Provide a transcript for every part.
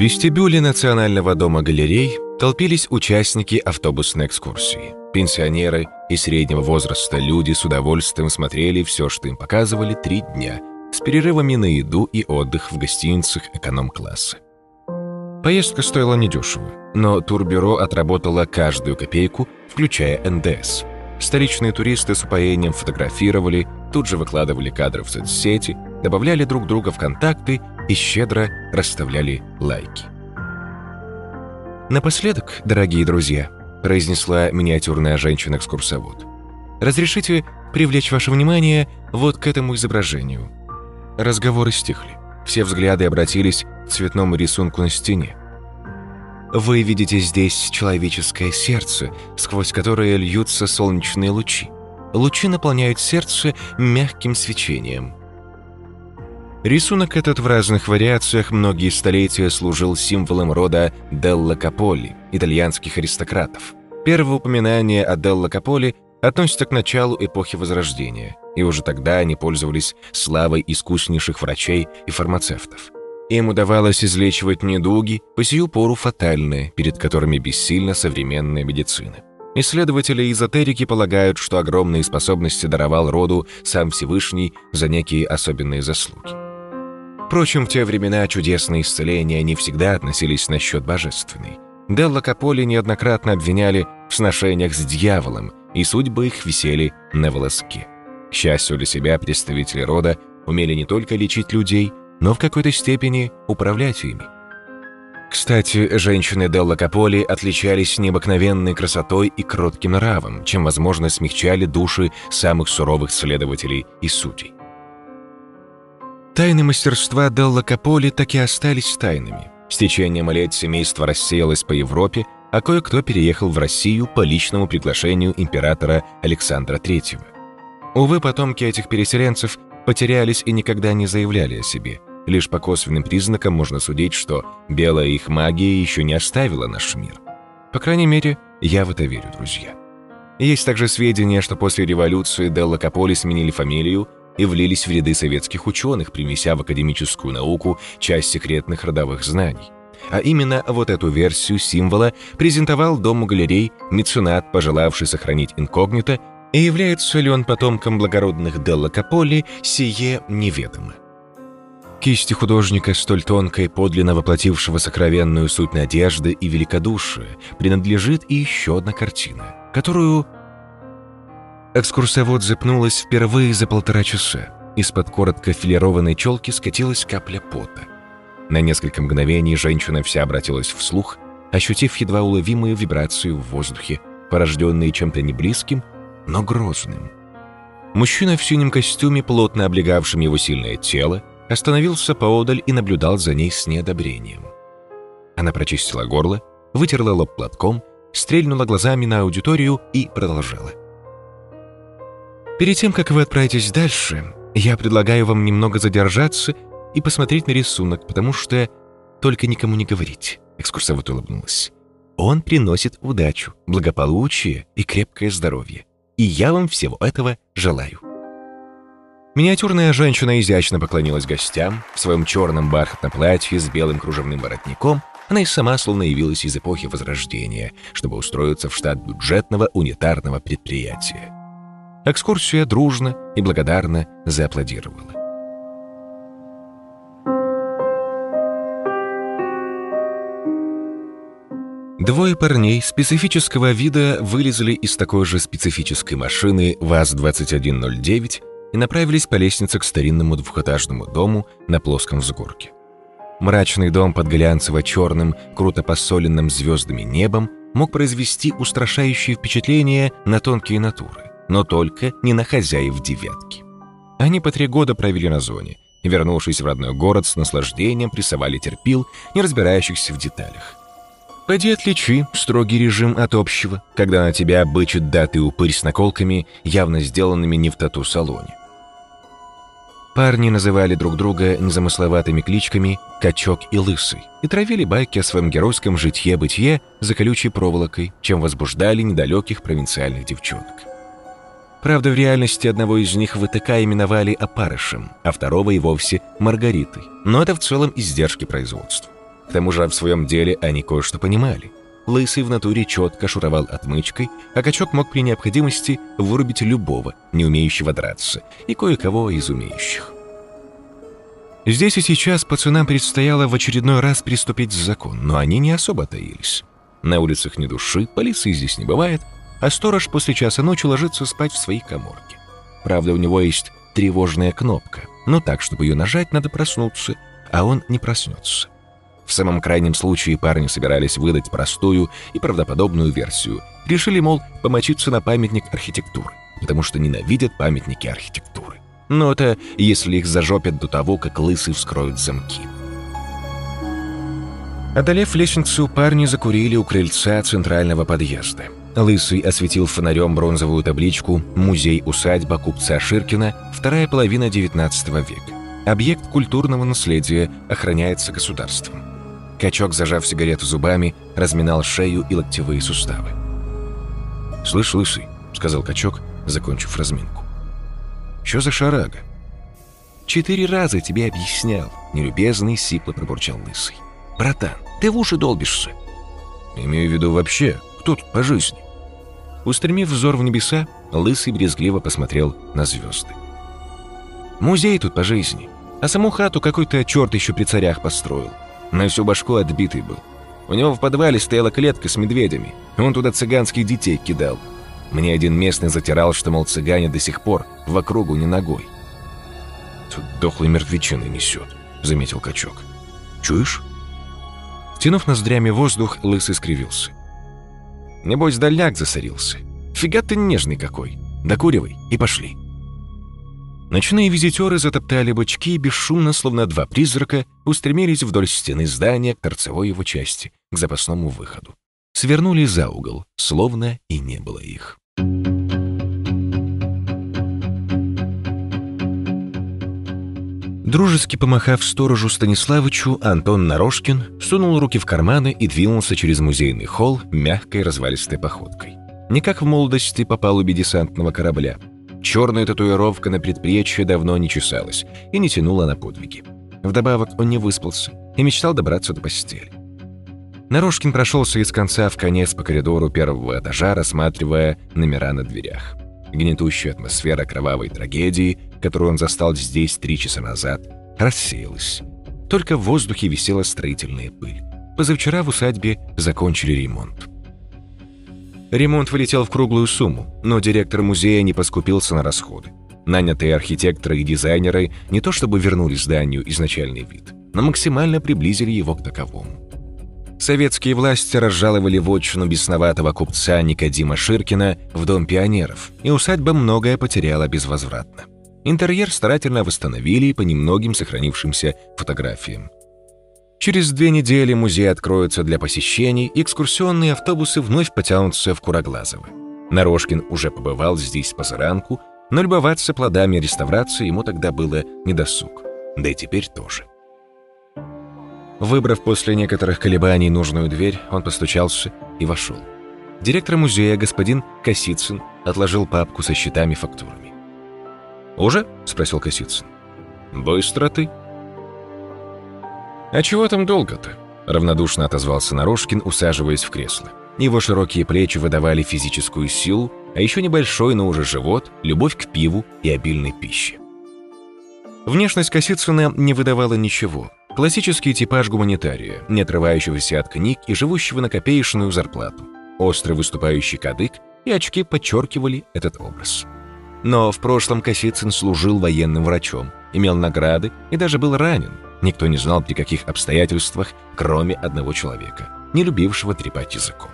вестибюле Национального дома галерей толпились участники автобусной экскурсии. Пенсионеры и среднего возраста люди с удовольствием смотрели все, что им показывали три дня, с перерывами на еду и отдых в гостиницах эконом-класса. Поездка стоила недешево, но турбюро отработало каждую копейку, включая НДС. Столичные туристы с упоением фотографировали, тут же выкладывали кадры в соцсети, добавляли друг друга в контакты и щедро расставляли лайки. «Напоследок, дорогие друзья», — произнесла миниатюрная женщина-экскурсовод, «разрешите привлечь ваше внимание вот к этому изображению». Разговоры стихли. Все взгляды обратились к цветному рисунку на стене. Вы видите здесь человеческое сердце, сквозь которое льются солнечные лучи. Лучи наполняют сердце мягким свечением. Рисунок этот в разных вариациях многие столетия служил символом рода Делла Каполи, итальянских аристократов. Первое упоминание о Делла Каполи относится к началу эпохи Возрождения, и уже тогда они пользовались славой искуснейших врачей и фармацевтов. Им удавалось излечивать недуги, по сию пору фатальные, перед которыми бессильна современная медицина. Исследователи эзотерики полагают, что огромные способности даровал роду сам Всевышний за некие особенные заслуги. Впрочем, в те времена чудесные исцеления не всегда относились на счет божественный. Делла Каполи неоднократно обвиняли в сношениях с дьяволом, и судьбы их висели на волоске. К счастью для себя, представители рода умели не только лечить людей, но в какой-то степени управлять ими. Кстати, женщины Делла Каполи отличались необыкновенной красотой и кротким нравом, чем, возможно, смягчали души самых суровых следователей и судей. Тайны мастерства Делла Каполи так и остались тайнами. С течением лет семейство рассеялось по Европе, а кое-кто переехал в Россию по личному приглашению императора Александра III. Увы, потомки этих переселенцев потерялись и никогда не заявляли о себе. Лишь по косвенным признакам можно судить, что белая их магия еще не оставила наш мир. По крайней мере, я в это верю, друзья. Есть также сведения, что после революции Делла Каполи сменили фамилию и влились в ряды советских ученых, принеся в академическую науку часть секретных родовых знаний. А именно вот эту версию символа презентовал Дому галерей меценат, пожелавший сохранить инкогнито, и является ли он потомком благородных Делла Каполи, сие неведомо. Кисти художника, столь тонкой, подлинно воплотившего сокровенную суть надежды и великодушия, принадлежит и еще одна картина, которую Экскурсовод запнулась впервые за полтора часа. Из-под коротко филированной челки скатилась капля пота. На несколько мгновений женщина вся обратилась вслух, ощутив едва уловимую вибрацию в воздухе, порожденные чем-то неблизким, но грозным. Мужчина в синем костюме, плотно облегавшем его сильное тело, остановился поодаль и наблюдал за ней с неодобрением. Она прочистила горло, вытерла лоб платком, стрельнула глазами на аудиторию и продолжала. Перед тем, как вы отправитесь дальше, я предлагаю вам немного задержаться и посмотреть на рисунок, потому что только никому не говорите. Экскурсовод улыбнулась. Он приносит удачу, благополучие и крепкое здоровье. И я вам всего этого желаю. Миниатюрная женщина изящно поклонилась гостям в своем черном бархатном платье с белым кружевным воротником. Она и сама словно явилась из эпохи Возрождения, чтобы устроиться в штат бюджетного унитарного предприятия. Экскурсия дружно и благодарно зааплодировала. Двое парней специфического вида вылезли из такой же специфической машины ВАЗ-2109 и направились по лестнице к старинному двухэтажному дому на плоском взгорке. Мрачный дом под глянцево-черным, круто посоленным звездами небом мог произвести устрашающее впечатление на тонкие натуры но только не на хозяев девятки. Они по три года провели на зоне вернувшись в родной город, с наслаждением прессовали терпил, не разбирающихся в деталях. Пойди отличи строгий режим от общего, когда на тебя бычит даты упырь с наколками, явно сделанными не в тату-салоне. Парни называли друг друга незамысловатыми кличками «Качок» и «Лысый» и травили байки о своем геройском житье-бытие за колючей проволокой, чем возбуждали недалеких провинциальных девчонок. Правда, в реальности одного из них ВТК именовали опарышем, а второго и вовсе Маргаритой. Но это в целом издержки производства. К тому же в своем деле они кое-что понимали. Лысый в натуре четко шуровал отмычкой, а качок мог при необходимости вырубить любого, не умеющего драться, и кое-кого из умеющих. Здесь и сейчас пацанам предстояло в очередной раз приступить закон, но они не особо таились. На улицах ни души, полиции здесь не бывает, а сторож после часа ночи ложится спать в своей коморке. Правда, у него есть тревожная кнопка, но так, чтобы ее нажать, надо проснуться, а он не проснется. В самом крайнем случае парни собирались выдать простую и правдоподобную версию. Решили, мол, помочиться на памятник архитектуры, потому что ненавидят памятники архитектуры. Но это если их зажопят до того, как лысый вскроют замки. Одолев лестницу, парни закурили у крыльца центрального подъезда. Лысый осветил фонарем бронзовую табличку «Музей-усадьба купца Ширкина, вторая половина XIX века. Объект культурного наследия охраняется государством». Качок, зажав сигарету зубами, разминал шею и локтевые суставы. «Слышь, лысый», — сказал качок, закончив разминку. «Чё за шарага?» «Четыре раза тебе объяснял», — нелюбезный сипло пробурчал лысый. «Братан, ты в уши долбишься». «Имею в виду вообще, кто тут по жизни?» Устремив взор в небеса, лысый брезгливо посмотрел на звезды. «Музей тут по жизни, а саму хату какой-то черт еще при царях построил. На всю башку отбитый был. У него в подвале стояла клетка с медведями. Он туда цыганских детей кидал. Мне один местный затирал, что, мол, цыгане до сих пор в округу не ногой. «Тут дохлый мертвечины несет», — заметил качок. «Чуешь?» Втянув ноздрями воздух, лысый скривился. «Небось, дальняк засорился. Фига ты нежный какой. Докуривай и пошли». Ночные визитеры затоптали бочки и бесшумно, словно два призрака, устремились вдоль стены здания к торцевой его части, к запасному выходу. Свернули за угол, словно и не было их. Дружески помахав сторожу Станиславычу, Антон Нарошкин сунул руки в карманы и двинулся через музейный холл мягкой развалистой походкой. Не как в молодости по палубе десантного корабля, Черная татуировка на предплечье давно не чесалась и не тянула на подвиги. Вдобавок он не выспался и мечтал добраться до постели. Нарушкин прошелся из конца в конец по коридору первого этажа, рассматривая номера на дверях. Гнетущая атмосфера кровавой трагедии, которую он застал здесь три часа назад, рассеялась. Только в воздухе висела строительная пыль. Позавчера в усадьбе закончили ремонт. Ремонт вылетел в круглую сумму, но директор музея не поскупился на расходы. Нанятые архитекторы и дизайнеры не то чтобы вернули зданию изначальный вид, но максимально приблизили его к таковому. Советские власти разжаловали вотчину бесноватого купца Никодима Ширкина в Дом пионеров, и усадьба многое потеряла безвозвратно. Интерьер старательно восстановили по немногим сохранившимся фотографиям. Через две недели музей откроется для посещений, и экскурсионные автобусы вновь потянутся в Куроглазово. Нарошкин уже побывал здесь позаранку, но любоваться плодами реставрации ему тогда было недосуг. Да и теперь тоже. Выбрав после некоторых колебаний нужную дверь, он постучался и вошел. Директор музея, господин Косицын, отложил папку со счетами и фактурами. «Уже?» — спросил Косицын. «Быстро ты», «А чего там долго-то?» — равнодушно отозвался Нарошкин, усаживаясь в кресло. Его широкие плечи выдавали физическую силу, а еще небольшой, но уже живот, любовь к пиву и обильной пище. Внешность Косицына не выдавала ничего. Классический типаж гуманитария, не отрывающегося от книг и живущего на копеечную зарплату. Острый выступающий кадык и очки подчеркивали этот образ. Но в прошлом Косицын служил военным врачом, имел награды и даже был ранен, Никто не знал, при каких обстоятельствах, кроме одного человека, не любившего трепать языком.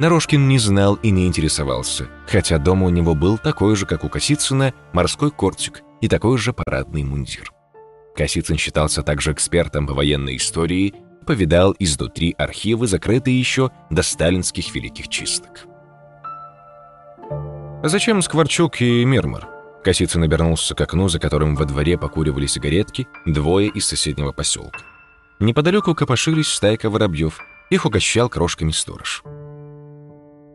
Нарошкин не знал и не интересовался, хотя дома у него был такой же, как у Косицына, морской кортик и такой же парадный мундир. Косицын считался также экспертом по военной истории, повидал изнутри архивы, закрытые еще до сталинских великих чисток. «Зачем Скворчук и Мирмор?» Косицын обернулся к окну, за которым во дворе покуривали сигаретки двое из соседнего поселка. Неподалеку копошились стайка воробьев. Их угощал крошками сторож.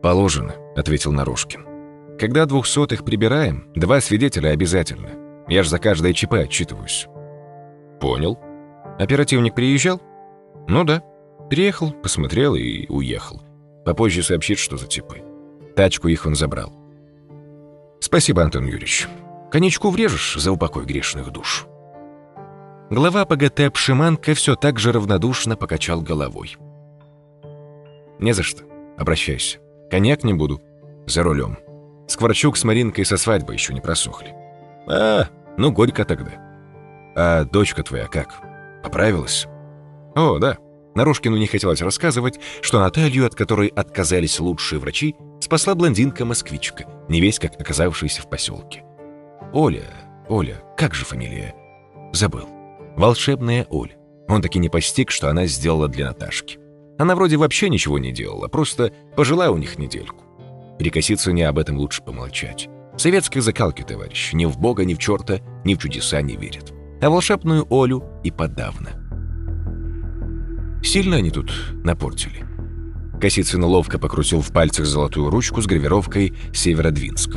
«Положено», — ответил Нарушкин. «Когда двухсотых прибираем, два свидетеля обязательно. Я ж за каждое ЧП отчитываюсь». «Понял. Оперативник приезжал?» Ну да. Приехал, посмотрел и уехал. Попозже сообщит, что за типы. Тачку их он забрал. Спасибо, Антон Юрьевич. Конечку врежешь за упокой грешных душ. Глава ПГТ Пшиманка все так же равнодушно покачал головой. «Не за что. Обращайся. Коньяк не буду. За рулем. Скворчук с Маринкой со свадьбы еще не просохли. А, ну, горько тогда. А дочка твоя как? Поправилась? О, да. Нарушкину не хотелось рассказывать, что Наталью, от которой отказались лучшие врачи, спасла блондинка-москвичка, не весь как оказавшаяся в поселке. Оля, Оля, как же фамилия? Забыл. Волшебная Оля. Он таки не постиг, что она сделала для Наташки. Она вроде вообще ничего не делала, просто пожила у них недельку. При Косицыне об этом лучше помолчать. Советской закалки, товарищ, ни в Бога, ни в черта, ни в чудеса не верит. А волшебную Олю и подавно. Сильно они тут напортили. Косицын ловко покрутил в пальцах золотую ручку с гравировкой «Северодвинск».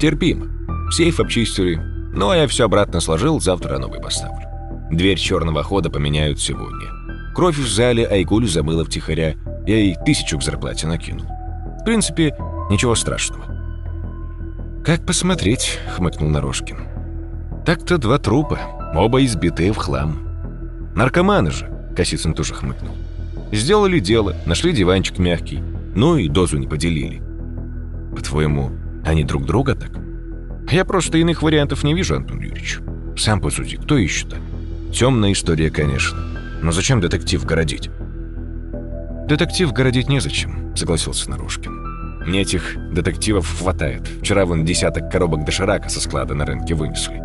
«Терпимо. Сейф обчистили. Ну, а я все обратно сложил, завтра новый поставлю. Дверь черного хода поменяют сегодня. Кровь в зале Айгуль замыла втихаря. Я ей тысячу к зарплате накинул. В принципе, ничего страшного. «Как посмотреть?» — хмыкнул Нарожкин. «Так-то два трупа, оба избитые в хлам. Наркоманы же!» — Косицын тоже хмыкнул. «Сделали дело, нашли диванчик мягкий, ну и дозу не поделили. По-твоему, они друг друга так?» «Я просто иных вариантов не вижу, Антон Юрьевич. Сам посуди, кто ищет-то? Темная история, конечно. Но зачем детектив городить?» «Детектив городить незачем», — согласился Нарушкин. «Мне этих детективов хватает. Вчера вон десяток коробок доширака со склада на рынке вынесли.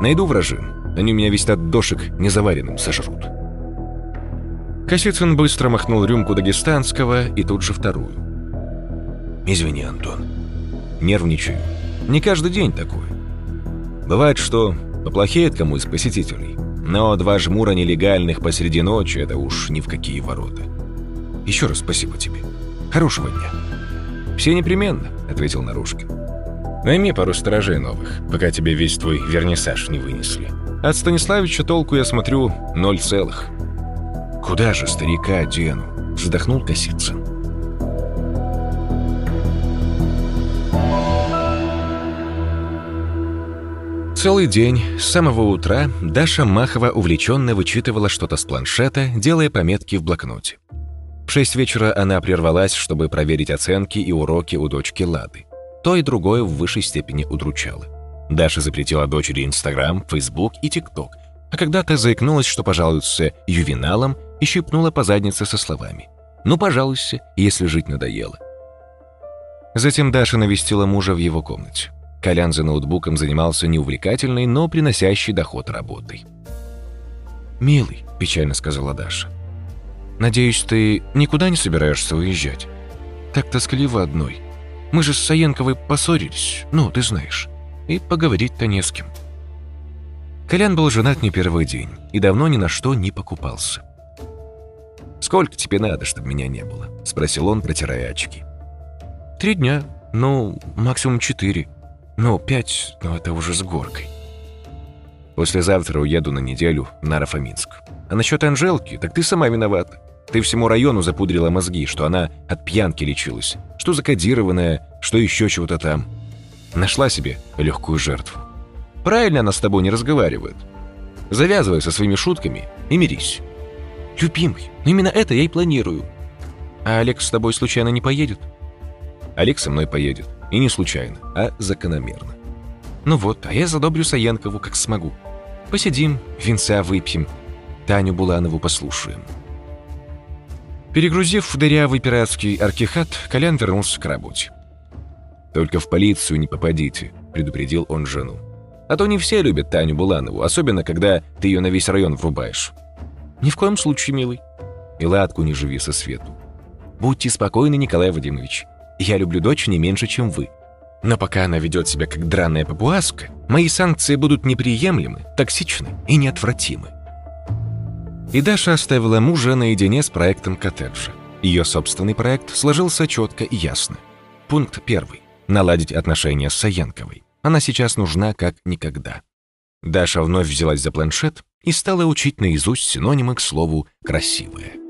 Найду вражин, они у меня весь от дошек незаваренным сожрут». Косицын быстро махнул рюмку дагестанского и тут же вторую. «Извини, Антон. Нервничаю. Не каждый день такое. Бывает, что поплохеет кому из посетителей. Но два жмура нелегальных посреди ночи — это уж ни в какие ворота. Еще раз спасибо тебе. Хорошего дня. Все непременно, — ответил Нарушкин. Найми пару сторожей новых, пока тебе весь твой вернисаж не вынесли. От Станиславича толку, я смотрю, ноль целых. Куда же старика дену? Вздохнул Косицын. Целый день, с самого утра, Даша Махова увлеченно вычитывала что-то с планшета, делая пометки в блокноте. В шесть вечера она прервалась, чтобы проверить оценки и уроки у дочки Лады. То и другое в высшей степени удручало. Даша запретила дочери Инстаграм, Фейсбук и ТикТок, а когда-то заикнулась, что пожалуется ювеналом и щипнула по заднице со словами «Ну, пожалуйся, если жить надоело». Затем Даша навестила мужа в его комнате. Колян за ноутбуком занимался неувлекательной, но приносящей доход работой. «Милый», — печально сказала Даша, — «надеюсь, ты никуда не собираешься уезжать? Так тоскливо одной. Мы же с Саенковой поссорились, ну, ты знаешь, и поговорить-то не с кем». Колян был женат не первый день и давно ни на что не покупался. «Сколько тебе надо, чтобы меня не было?» — спросил он, протирая очки. «Три дня, ну, максимум четыре», ну, пять, но это уже с горкой. Послезавтра уеду на неделю на Рафаминск. А насчет Анжелки, так ты сама виновата. Ты всему району запудрила мозги, что она от пьянки лечилась, что закодированная, что еще чего-то там. Нашла себе легкую жертву. Правильно она с тобой не разговаривает. Завязывай со своими шутками и мирись. Любимый, именно это я и планирую. А Олег с тобой случайно не поедет? Олег со мной поедет. И не случайно, а закономерно. Ну вот, а я задобрю Саенкову, как смогу. Посидим, винца выпьем, Таню Буланову послушаем. Перегрузив дырявый пиратский аркихат, Колян вернулся к работе. «Только в полицию не попадите», — предупредил он жену. «А то не все любят Таню Буланову, особенно когда ты ее на весь район врубаешь». «Ни в коем случае, милый. И ладку не живи со свету. Будьте спокойны, Николай Вадимович. Я люблю дочь не меньше, чем вы. Но пока она ведет себя как драная папуаска, мои санкции будут неприемлемы, токсичны и неотвратимы. И Даша оставила мужа наедине с проектом коттеджа. Ее собственный проект сложился четко и ясно. Пункт первый. Наладить отношения с Саенковой. Она сейчас нужна как никогда. Даша вновь взялась за планшет и стала учить наизусть синонимы к слову «красивая».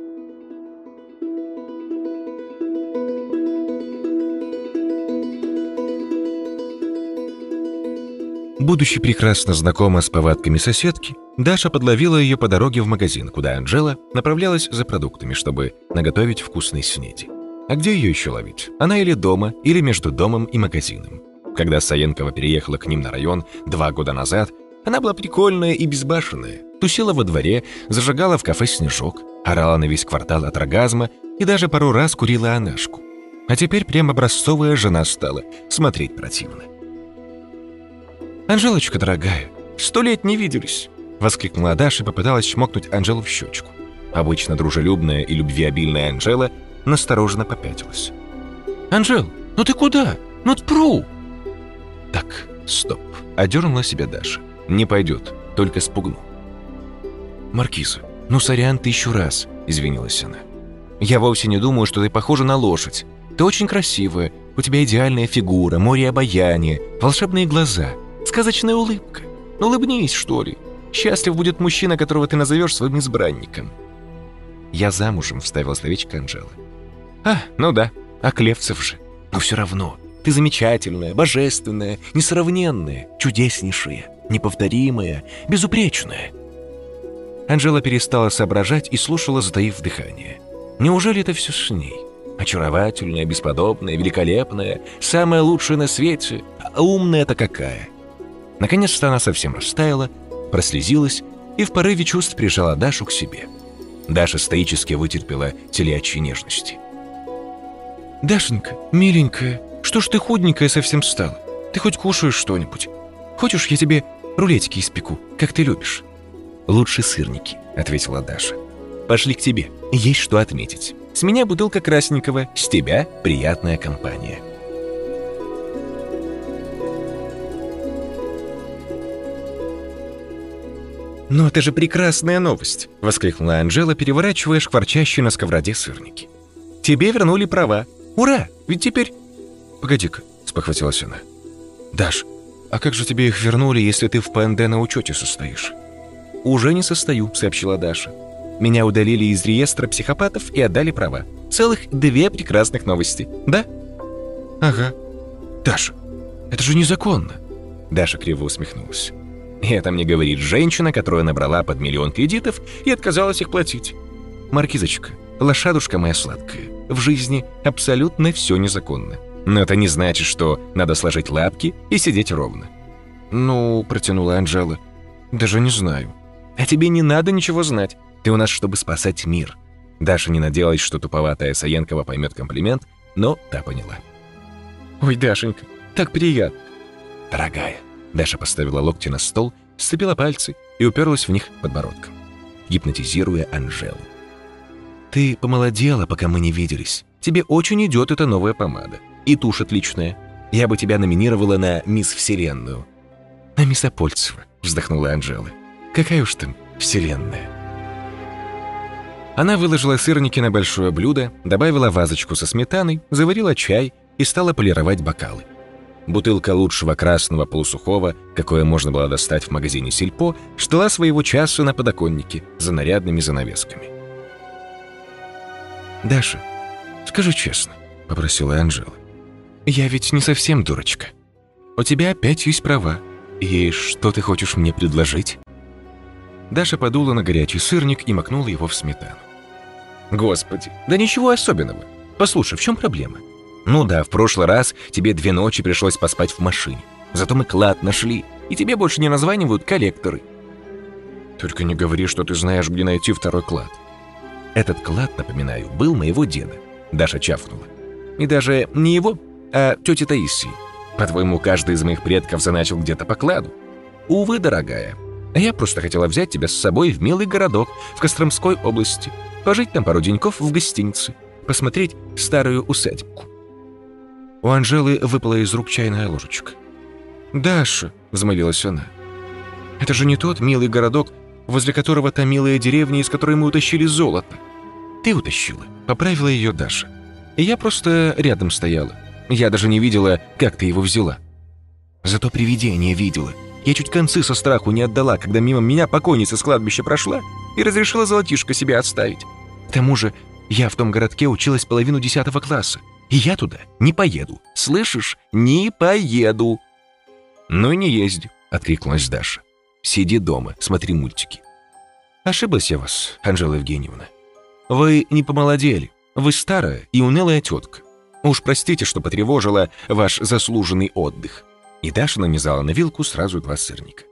Будучи прекрасно знакома с повадками соседки, Даша подловила ее по дороге в магазин, куда Анжела направлялась за продуктами, чтобы наготовить вкусной снеди. А где ее еще ловить? Она или дома, или между домом и магазином. Когда Саенкова переехала к ним на район два года назад, она была прикольная и безбашенная. Тусила во дворе, зажигала в кафе снежок, орала на весь квартал от оргазма и даже пару раз курила анашку. А теперь прям образцовая жена стала, смотреть противно. «Анжелочка, дорогая, сто лет не виделись!» Воскликнула Даша и попыталась чмокнуть Анжелу в щечку. Обычно дружелюбная и любвеобильная Анжела настороженно попятилась. «Анжел, ну ты куда? Ну тпру!» «Так, стоп!» — одернула себя Даша. «Не пойдет, только спугну». «Маркиза, ну сорян ты еще раз!» — извинилась она. «Я вовсе не думаю, что ты похожа на лошадь. Ты очень красивая, у тебя идеальная фигура, море обаяния, волшебные глаза — Сказочная улыбка. Улыбнись, что ли. Счастлив будет мужчина, которого ты назовешь своим избранником. Я замужем, вставил словечко Анжелы. А, ну да, а Клевцев же. Но все равно, ты замечательная, божественная, несравненная, чудеснейшая, неповторимая, безупречная. Анжела перестала соображать и слушала, затаив дыхание. Неужели это все с ней? Очаровательная, бесподобная, великолепная, самая лучшая на свете, а умная-то какая? Наконец-то она совсем растаяла, прослезилась и в порыве чувств прижала Дашу к себе. Даша стоически вытерпела телячьи нежности. «Дашенька, миленькая, что ж ты худенькая совсем стала? Ты хоть кушаешь что-нибудь? Хочешь, я тебе рулетики испеку, как ты любишь?» «Лучше сырники», — ответила Даша. «Пошли к тебе, есть что отметить. С меня бутылка красненького, с тебя приятная компания». «Но это же прекрасная новость!» — воскликнула Анжела, переворачивая шкварчащие на сковороде сырники. «Тебе вернули права! Ура! Ведь теперь...» «Погоди-ка», — спохватилась она. «Даш, а как же тебе их вернули, если ты в ПНД на учете состоишь?» «Уже не состою», — сообщила Даша. «Меня удалили из реестра психопатов и отдали права. Целых две прекрасных новости, да?» «Ага. Даша, это же незаконно!» Даша криво усмехнулась. И это мне говорит женщина, которая набрала под миллион кредитов и отказалась их платить. Маркизочка, лошадушка моя сладкая, в жизни абсолютно все незаконно. Но это не значит, что надо сложить лапки и сидеть ровно. «Ну», — протянула Анжела, — «даже не знаю». «А тебе не надо ничего знать. Ты у нас, чтобы спасать мир». Даша не надеялась, что туповатая Саенкова поймет комплимент, но та поняла. «Ой, Дашенька, так приятно». «Дорогая, Даша поставила локти на стол, сцепила пальцы и уперлась в них подбородком, гипнотизируя Анжелу. «Ты помолодела, пока мы не виделись. Тебе очень идет эта новая помада. И тушь отличная. Я бы тебя номинировала на Мисс Вселенную». «На Мисс Апольцева», — вздохнула Анжела. «Какая уж там Вселенная». Она выложила сырники на большое блюдо, добавила вазочку со сметаной, заварила чай и стала полировать бокалы. Бутылка лучшего красного полусухого, какое можно было достать в магазине Сельпо, ждала своего часа на подоконнике за нарядными занавесками. «Даша, скажи честно», — попросила Анжела. «Я ведь не совсем дурочка. У тебя опять есть права. И что ты хочешь мне предложить?» Даша подула на горячий сырник и макнула его в сметану. «Господи, да ничего особенного. Послушай, в чем проблема? Ну да, в прошлый раз тебе две ночи пришлось поспать в машине. Зато мы клад нашли, и тебе больше не названивают коллекторы. Только не говори, что ты знаешь, где найти второй клад. Этот клад, напоминаю, был моего деда. Даша чавкнула. И даже не его, а тети Таисии. По-твоему, каждый из моих предков заначил где-то по кладу? Увы, дорогая. Я просто хотела взять тебя с собой в милый городок в Костромской области, пожить там пару деньков в гостинице, посмотреть старую усадьбку. У Анжелы выпала из рук чайная ложечка. «Даша», — взмолилась она, — «это же не тот милый городок, возле которого та милая деревня, из которой мы утащили золото». «Ты утащила», — поправила ее Даша. «И я просто рядом стояла. Я даже не видела, как ты его взяла». «Зато привидение видела. Я чуть концы со страху не отдала, когда мимо меня покойница с кладбища прошла и разрешила золотишко себе отставить. К тому же я в том городке училась половину десятого класса, и я туда не поеду. Слышишь? Не поеду!» «Ну и не езди», — откликнулась Даша. «Сиди дома, смотри мультики». «Ошиблась я вас, Анжела Евгеньевна. Вы не помолодели, вы старая и унылая тетка. Уж простите, что потревожила ваш заслуженный отдых». И Даша нанизала на вилку сразу два сырника.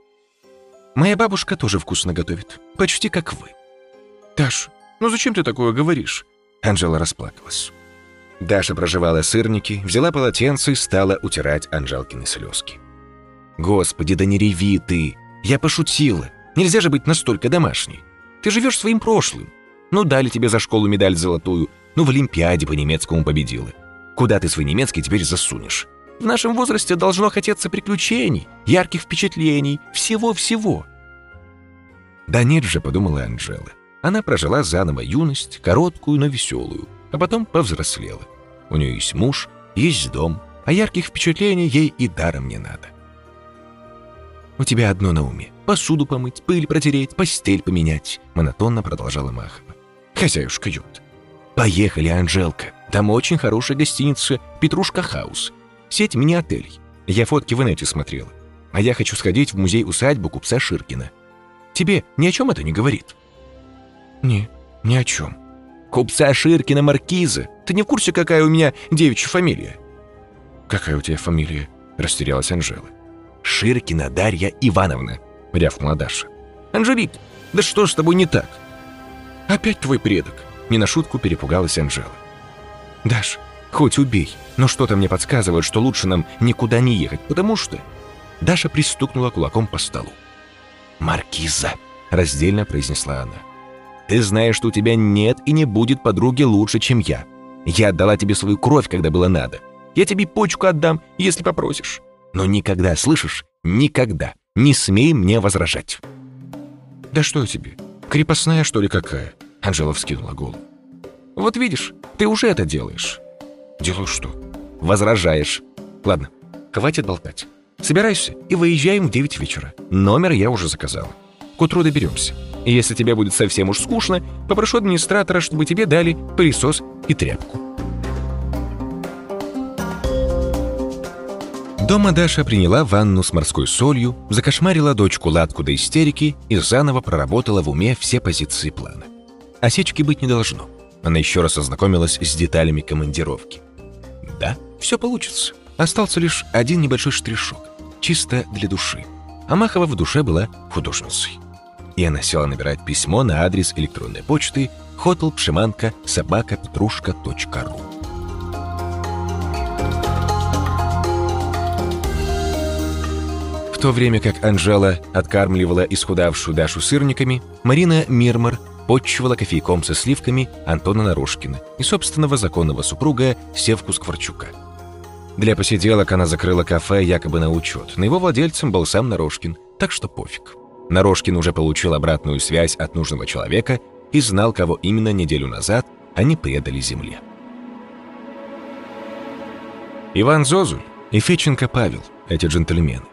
«Моя бабушка тоже вкусно готовит, почти как вы». «Даша, ну зачем ты такое говоришь?» Анжела расплакалась. Даша проживала сырники, взяла полотенце и стала утирать Анжелкины слезки. «Господи, да не реви ты! Я пошутила! Нельзя же быть настолько домашней! Ты живешь своим прошлым! Ну, дали тебе за школу медаль золотую, ну, в Олимпиаде по немецкому победила. Куда ты свой немецкий теперь засунешь? В нашем возрасте должно хотеться приключений, ярких впечатлений, всего-всего!» «Да нет же», — подумала Анжела. Она прожила заново юность, короткую, но веселую, а потом повзрослела. У нее есть муж, есть дом, а ярких впечатлений ей и даром не надо. «У тебя одно на уме. Посуду помыть, пыль протереть, постель поменять», — монотонно продолжала Махова. «Хозяюшка ют». «Поехали, Анжелка. Там очень хорошая гостиница «Петрушка Хаус». Сеть мини-отелей. Я фотки в инете смотрела. А я хочу сходить в музей-усадьбу купца Ширкина. Тебе ни о чем это не говорит?» «Не, ни о чем». «Купца Ширкина Маркиза. Ты не в курсе, какая у меня девичья фамилия?» «Какая у тебя фамилия?» — растерялась Анжела. «Ширкина Дарья Ивановна», — рявкнула Даша. «Анжелик, да что с тобой не так?» «Опять твой предок», — не на шутку перепугалась Анжела. «Даш, хоть убей, но что-то мне подсказывает, что лучше нам никуда не ехать, потому что...» Даша пристукнула кулаком по столу. «Маркиза», — раздельно произнесла она. «Ты знаешь, что у тебя нет и не будет подруги лучше, чем я. Я отдала тебе свою кровь, когда было надо. Я тебе почку отдам, если попросишь. Но никогда, слышишь, никогда не смей мне возражать». «Да что тебе, крепостная, что ли, какая?» Анжела вскинула голову. «Вот видишь, ты уже это делаешь». «Делаю что?» «Возражаешь. Ладно, хватит болтать. Собирайся и выезжаем в 9 вечера. Номер я уже заказал. К утру доберемся. И если тебе будет совсем уж скучно, попрошу администратора, чтобы тебе дали пылесос и тряпку». Дома Даша приняла ванну с морской солью, закошмарила дочку Латку до истерики и заново проработала в уме все позиции плана. Осечки быть не должно. Она еще раз ознакомилась с деталями командировки. Да, все получится. Остался лишь один небольшой штришок, чисто для души. А Махова в душе была художницей. И она села набирать письмо на адрес электронной почты hotelpшиманка собака петрушка.ру. В то время как Анжела откармливала исхудавшую Дашу сырниками, Марина Мирмар подчивала кофейком со сливками Антона Нарушкина и собственного законного супруга Севку Скворчука. Для посиделок она закрыла кафе якобы на учет, но его владельцем был сам Нарушкин, так что пофиг. Нарушкин уже получил обратную связь от нужного человека и знал, кого именно неделю назад они предали земле. Иван Зозуль и Феченко Павел, эти джентльмены,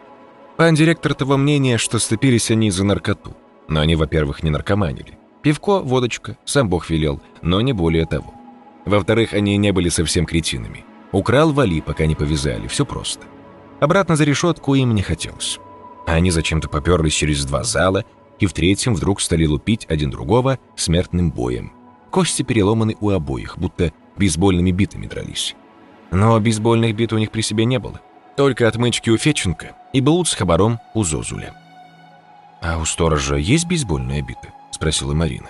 Пан директор того мнения, что сцепились они за наркоту. Но они, во-первых, не наркоманили. Пивко, водочка, сам Бог велел, но не более того. Во-вторых, они не были совсем кретинами. Украл, вали, пока не повязали, все просто. Обратно за решетку им не хотелось. А они зачем-то поперлись через два зала и в третьем вдруг стали лупить один другого смертным боем. Кости переломаны у обоих, будто бейсбольными битами дрались. Но бейсбольных бит у них при себе не было. Только отмычки у Феченко и блуд с хабаром у Зозуля. «А у сторожа есть бейсбольные биты?» — спросила Марина.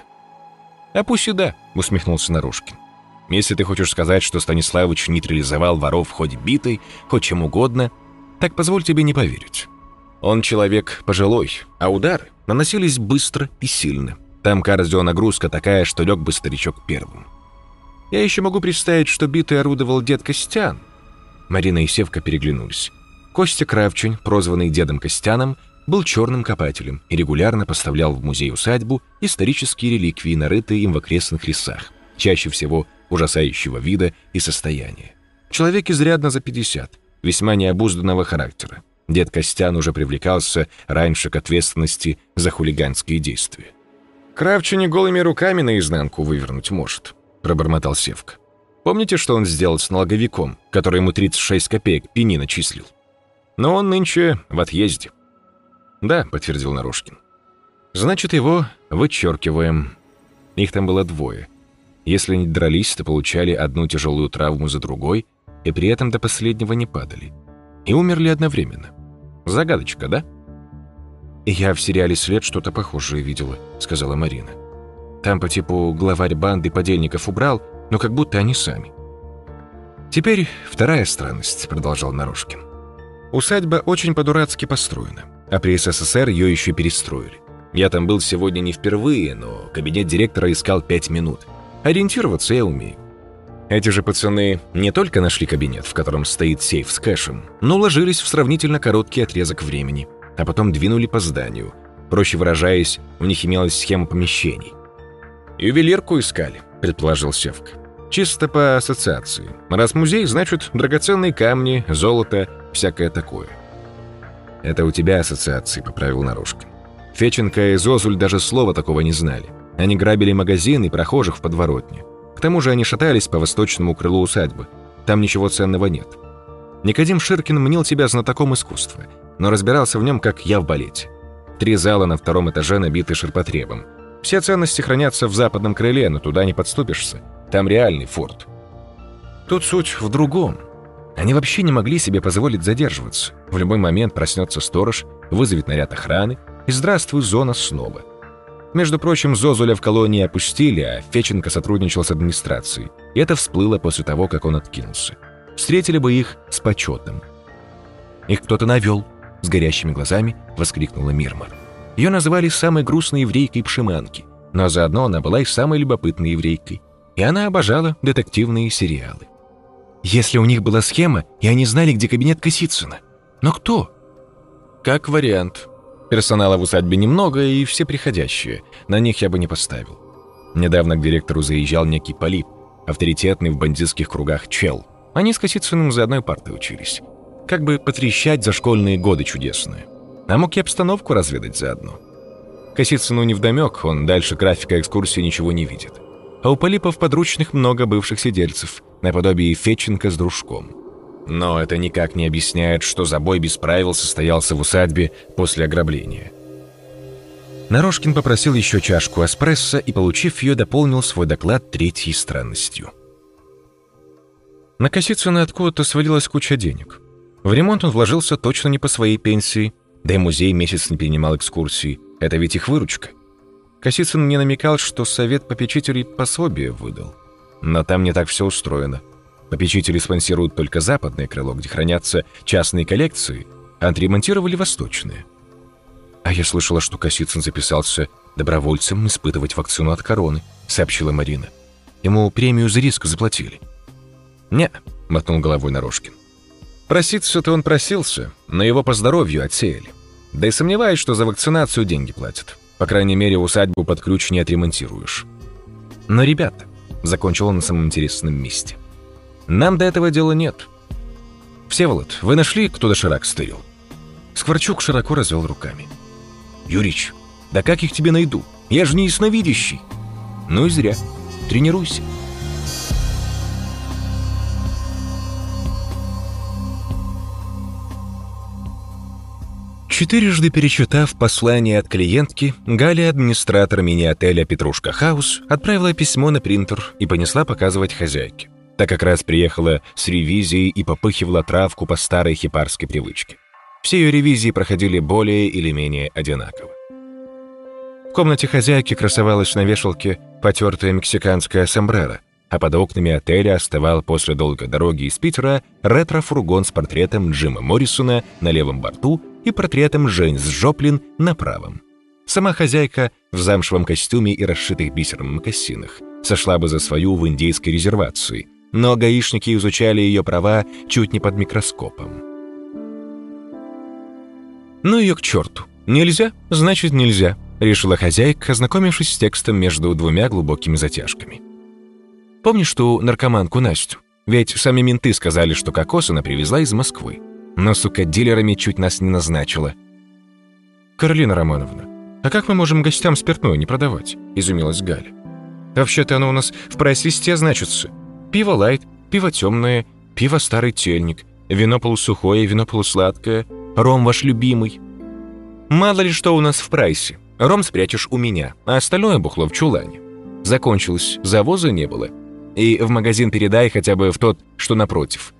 «А пусть и да», — усмехнулся Нарушкин. «Если ты хочешь сказать, что Станиславыч нейтрализовал воров хоть битой, хоть чем угодно, так позволь тебе не поверить. Он человек пожилой, а удары наносились быстро и сильно. Там кардионагрузка такая, что лег бы старичок первым. Я еще могу представить, что битой орудовал дед Костян, Марина и Севка переглянулись. Костя Кравчень, прозванный дедом Костяном, был черным копателем и регулярно поставлял в музей-усадьбу исторические реликвии, нарытые им в окрестных лесах, чаще всего ужасающего вида и состояния. Человек изрядно за 50, весьма необузданного характера. Дед Костян уже привлекался раньше к ответственности за хулиганские действия. «Кравча голыми руками наизнанку вывернуть может», — пробормотал Севка. «Помните, что он сделал с налоговиком, который ему 36 копеек пени начислил? Но он нынче в отъезде». «Да», — подтвердил Нарушкин. «Значит, его вычеркиваем. Их там было двое. Если они дрались, то получали одну тяжелую травму за другой, и при этом до последнего не падали. И умерли одновременно. Загадочка, да?» «Я в сериале «След» что-то похожее видела», — сказала Марина. «Там по типу главарь банды подельников убрал, но как будто они сами». «Теперь вторая странность», — продолжал Нарушкин. «Усадьба очень по-дурацки построена, а при СССР ее еще перестроили. Я там был сегодня не впервые, но кабинет директора искал пять минут. Ориентироваться я умею. Эти же пацаны не только нашли кабинет, в котором стоит сейф с кэшем, но уложились в сравнительно короткий отрезок времени, а потом двинули по зданию. Проще выражаясь, у них имелась схема помещений. «Ювелирку искали», — предположил Севка. «Чисто по ассоциации. Раз музей, значит, драгоценные камни, золото, всякое такое». «Это у тебя ассоциации», — поправил Нарушкин. Феченко и Зозуль даже слова такого не знали. Они грабили магазин и прохожих в подворотне. К тому же они шатались по восточному крылу усадьбы. Там ничего ценного нет. Никодим Ширкин мнил себя знатоком искусства, но разбирался в нем, как я в балете. Три зала на втором этаже набиты ширпотребом. Все ценности хранятся в западном крыле, но туда не подступишься. Там реальный форт. Тут суть в другом. Они вообще не могли себе позволить задерживаться. В любой момент проснется сторож, вызовет наряд охраны, и здравствуй, зона снова. Между прочим, Зозуля в колонии опустили, а Феченко сотрудничал с администрацией. И это всплыло после того, как он откинулся. Встретили бы их с почетом. «Их кто-то навел», — с горящими глазами воскликнула Мирма. Ее называли самой грустной еврейкой Пшиманки, но заодно она была и самой любопытной еврейкой. И она обожала детективные сериалы. Если у них была схема, и они знали, где кабинет Косицына. Но кто? Как вариант, Персонала в усадьбе немного, и все приходящие. На них я бы не поставил. Недавно к директору заезжал некий Полип, авторитетный в бандитских кругах чел. Они с Косицыным за одной партой учились. Как бы потрещать за школьные годы чудесные. А мог и обстановку разведать заодно. Косицыну невдомек, он дальше графика экскурсии ничего не видит. А у Полипов подручных много бывших сидельцев, наподобие Фетченко с дружком. Но это никак не объясняет, что забой без правил состоялся в усадьбе после ограбления. Нарожкин попросил еще чашку эспрессо и, получив ее, дополнил свой доклад третьей странностью. На Косицына откуда-то свалилась куча денег. В ремонт он вложился точно не по своей пенсии, да и музей месяц не принимал экскурсии. Это ведь их выручка. Косицын мне намекал, что совет попечителей пособие выдал. Но там не так все устроено. Попечители спонсируют только западное крыло, где хранятся частные коллекции, а отремонтировали восточные. А я слышала, что Косицын записался добровольцем испытывать вакцину от короны, сообщила Марина. Ему премию за риск заплатили. «Не», — мотнул головой Нарожкин. «Проситься-то он просился, но его по здоровью отсеяли. Да и сомневаюсь, что за вакцинацию деньги платят. По крайней мере, усадьбу под ключ не отремонтируешь. Но, ребята, закончил он на самом интересном месте — нам до этого дела нет. Всеволод, вы нашли, кто доширак стырил? Скворчук широко развел руками. Юрич, да как их тебе найду? Я же не ясновидящий. Ну и зря. Тренируйся. Четырежды перечитав послание от клиентки, Галя, администратор мини-отеля «Петрушка Хаус», отправила письмо на принтер и понесла показывать хозяйке так как раз приехала с ревизией и попыхивала травку по старой хипарской привычке. Все ее ревизии проходили более или менее одинаково. В комнате хозяйки красовалась на вешалке потертая мексиканская сомбреро, а под окнами отеля оставал после долгой дороги из Питера ретро-фургон с портретом Джима Моррисона на левом борту и портретом Джейнс Жоплин на правом. Сама хозяйка в замшевом костюме и расшитых бисером мокасинах сошла бы за свою в индейской резервации – но гаишники изучали ее права чуть не под микроскопом. «Ну ее к черту. Нельзя, значит нельзя», — решила хозяйка, ознакомившись с текстом между двумя глубокими затяжками. «Помнишь ту наркоманку Настю? Ведь сами менты сказали, что кокос она привезла из Москвы. Но, сука, дилерами чуть нас не назначила. «Каролина Романовна, а как мы можем гостям спиртное не продавать?» – изумилась Галя. «Вообще-то оно у нас в прайс-листе значится. Пиво лайт, пиво темное, пиво старый тельник, вино полусухое, вино полусладкое, ром ваш любимый. Мало ли что у нас в прайсе. Ром спрячешь у меня, а остальное бухло в чулане. Закончилось, завоза не было. И в магазин передай хотя бы в тот, что напротив.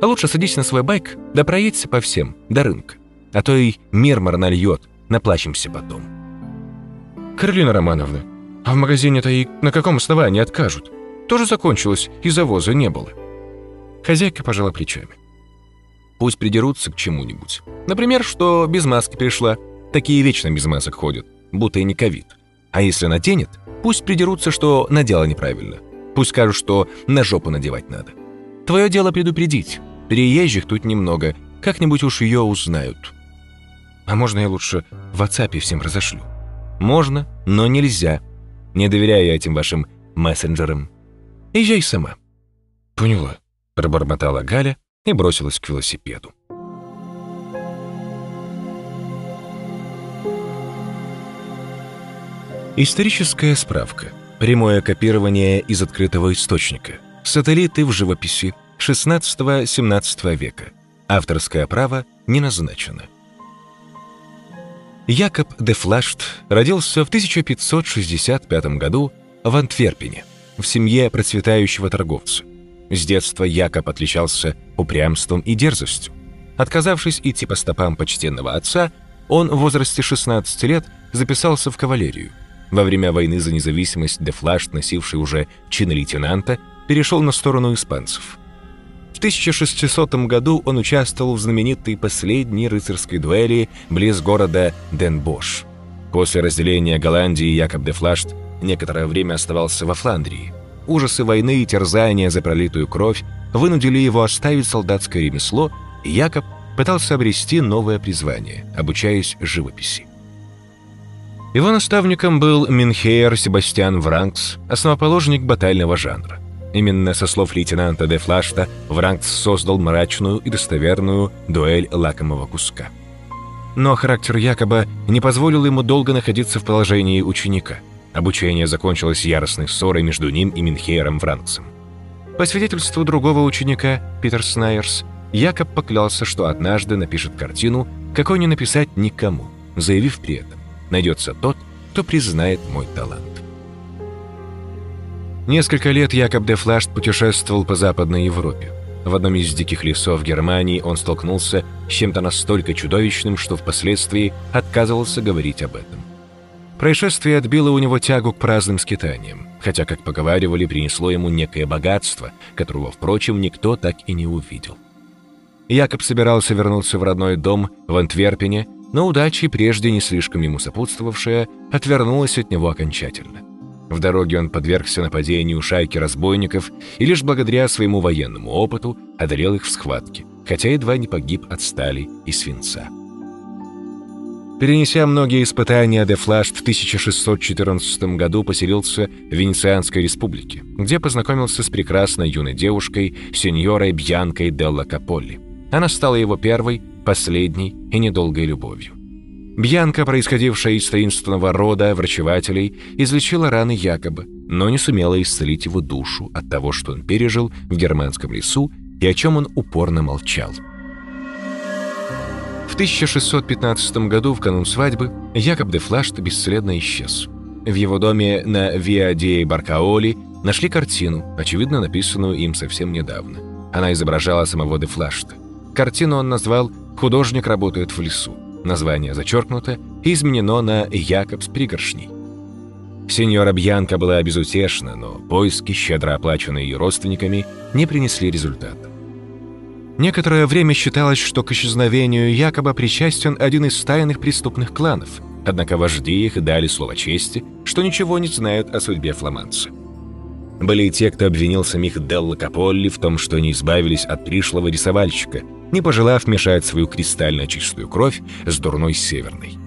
А лучше садись на свой байк, да проедься по всем, до рынка. А то и мирмор нальет, наплачемся потом. Каролина Романовна, а в магазине-то и на каком основании откажут? Тоже закончилось, и завоза не было. Хозяйка пожала плечами. Пусть придерутся к чему-нибудь. Например, что без маски пришла. Такие вечно без масок ходят, будто и не ковид. А если наденет, пусть придерутся, что надела неправильно. Пусть скажут, что на жопу надевать надо. Твое дело предупредить. Переезжих тут немного. Как-нибудь уж ее узнают. А можно я лучше в WhatsApp всем разошлю? Можно, но нельзя. Не доверяю я этим вашим мессенджерам. Езжай сама. Поняла, пробормотала Галя и бросилась к велосипеду. Историческая справка. Прямое копирование из открытого источника. Сателлиты в живописи 16-17 века. Авторское право не назначено. Якоб де Флашт родился в 1565 году в Антверпене, в семье процветающего торговца. С детства Якоб отличался упрямством и дерзостью. Отказавшись идти по стопам почтенного отца, он в возрасте 16 лет записался в кавалерию – во время войны за независимость Дефлашт, носивший уже чин лейтенанта, перешел на сторону испанцев. В 1600 году он участвовал в знаменитой последней рыцарской дуэли близ города Денбош. После разделения Голландии Якоб де Флашт некоторое время оставался во Фландрии. Ужасы войны и терзания за пролитую кровь вынудили его оставить солдатское ремесло, и Якоб пытался обрести новое призвание, обучаясь живописи. Его наставником был Минхейер Себастьян Вранкс, основоположник батального жанра. Именно со слов лейтенанта де Флашта Вранкс создал мрачную и достоверную дуэль лакомого куска. Но характер Якоба не позволил ему долго находиться в положении ученика. Обучение закончилось яростной ссорой между ним и Минхейером Вранксом. По свидетельству другого ученика, Питер Снайерс, Якоб поклялся, что однажды напишет картину, какой не написать никому, заявив при этом найдется тот, кто признает мой талант. Несколько лет Якоб де Флашт путешествовал по Западной Европе. В одном из диких лесов Германии он столкнулся с чем-то настолько чудовищным, что впоследствии отказывался говорить об этом. Происшествие отбило у него тягу к праздным скитаниям, хотя, как поговаривали, принесло ему некое богатство, которого, впрочем, никто так и не увидел. Якоб собирался вернуться в родной дом в Антверпене но удача, прежде не слишком ему сопутствовавшая, отвернулась от него окончательно. В дороге он подвергся нападению шайки разбойников и лишь благодаря своему военному опыту одолел их в схватке, хотя едва не погиб от стали и свинца. Перенеся многие испытания, Дефлашт в 1614 году поселился в Венецианской республике, где познакомился с прекрасной юной девушкой, сеньорой Бьянкой Делла Каполли. Она стала его первой, последней и недолгой любовью. Бьянка, происходившая из таинственного рода врачевателей, излечила раны якобы, но не сумела исцелить его душу от того, что он пережил в германском лесу и о чем он упорно молчал. В 1615 году, в канун свадьбы, Якоб де Флашт бесследно исчез. В его доме на Виа Ди Баркаоли нашли картину, очевидно написанную им совсем недавно. Она изображала самого де Флашта. Картину он назвал «Художник работает в лесу». Название зачеркнуто и изменено на «Якобс пригоршней». Сеньора Бьянка была безутешна, но поиски, щедро оплаченные ее родственниками, не принесли результата. Некоторое время считалось, что к исчезновению якобы причастен один из тайных преступных кланов, однако вожди их дали слово чести, что ничего не знают о судьбе фламандца. Были и те, кто обвинил самих Делла Каполли в том, что они избавились от пришлого рисовальщика, не пожелав мешать свою кристально чистую кровь с дурной северной.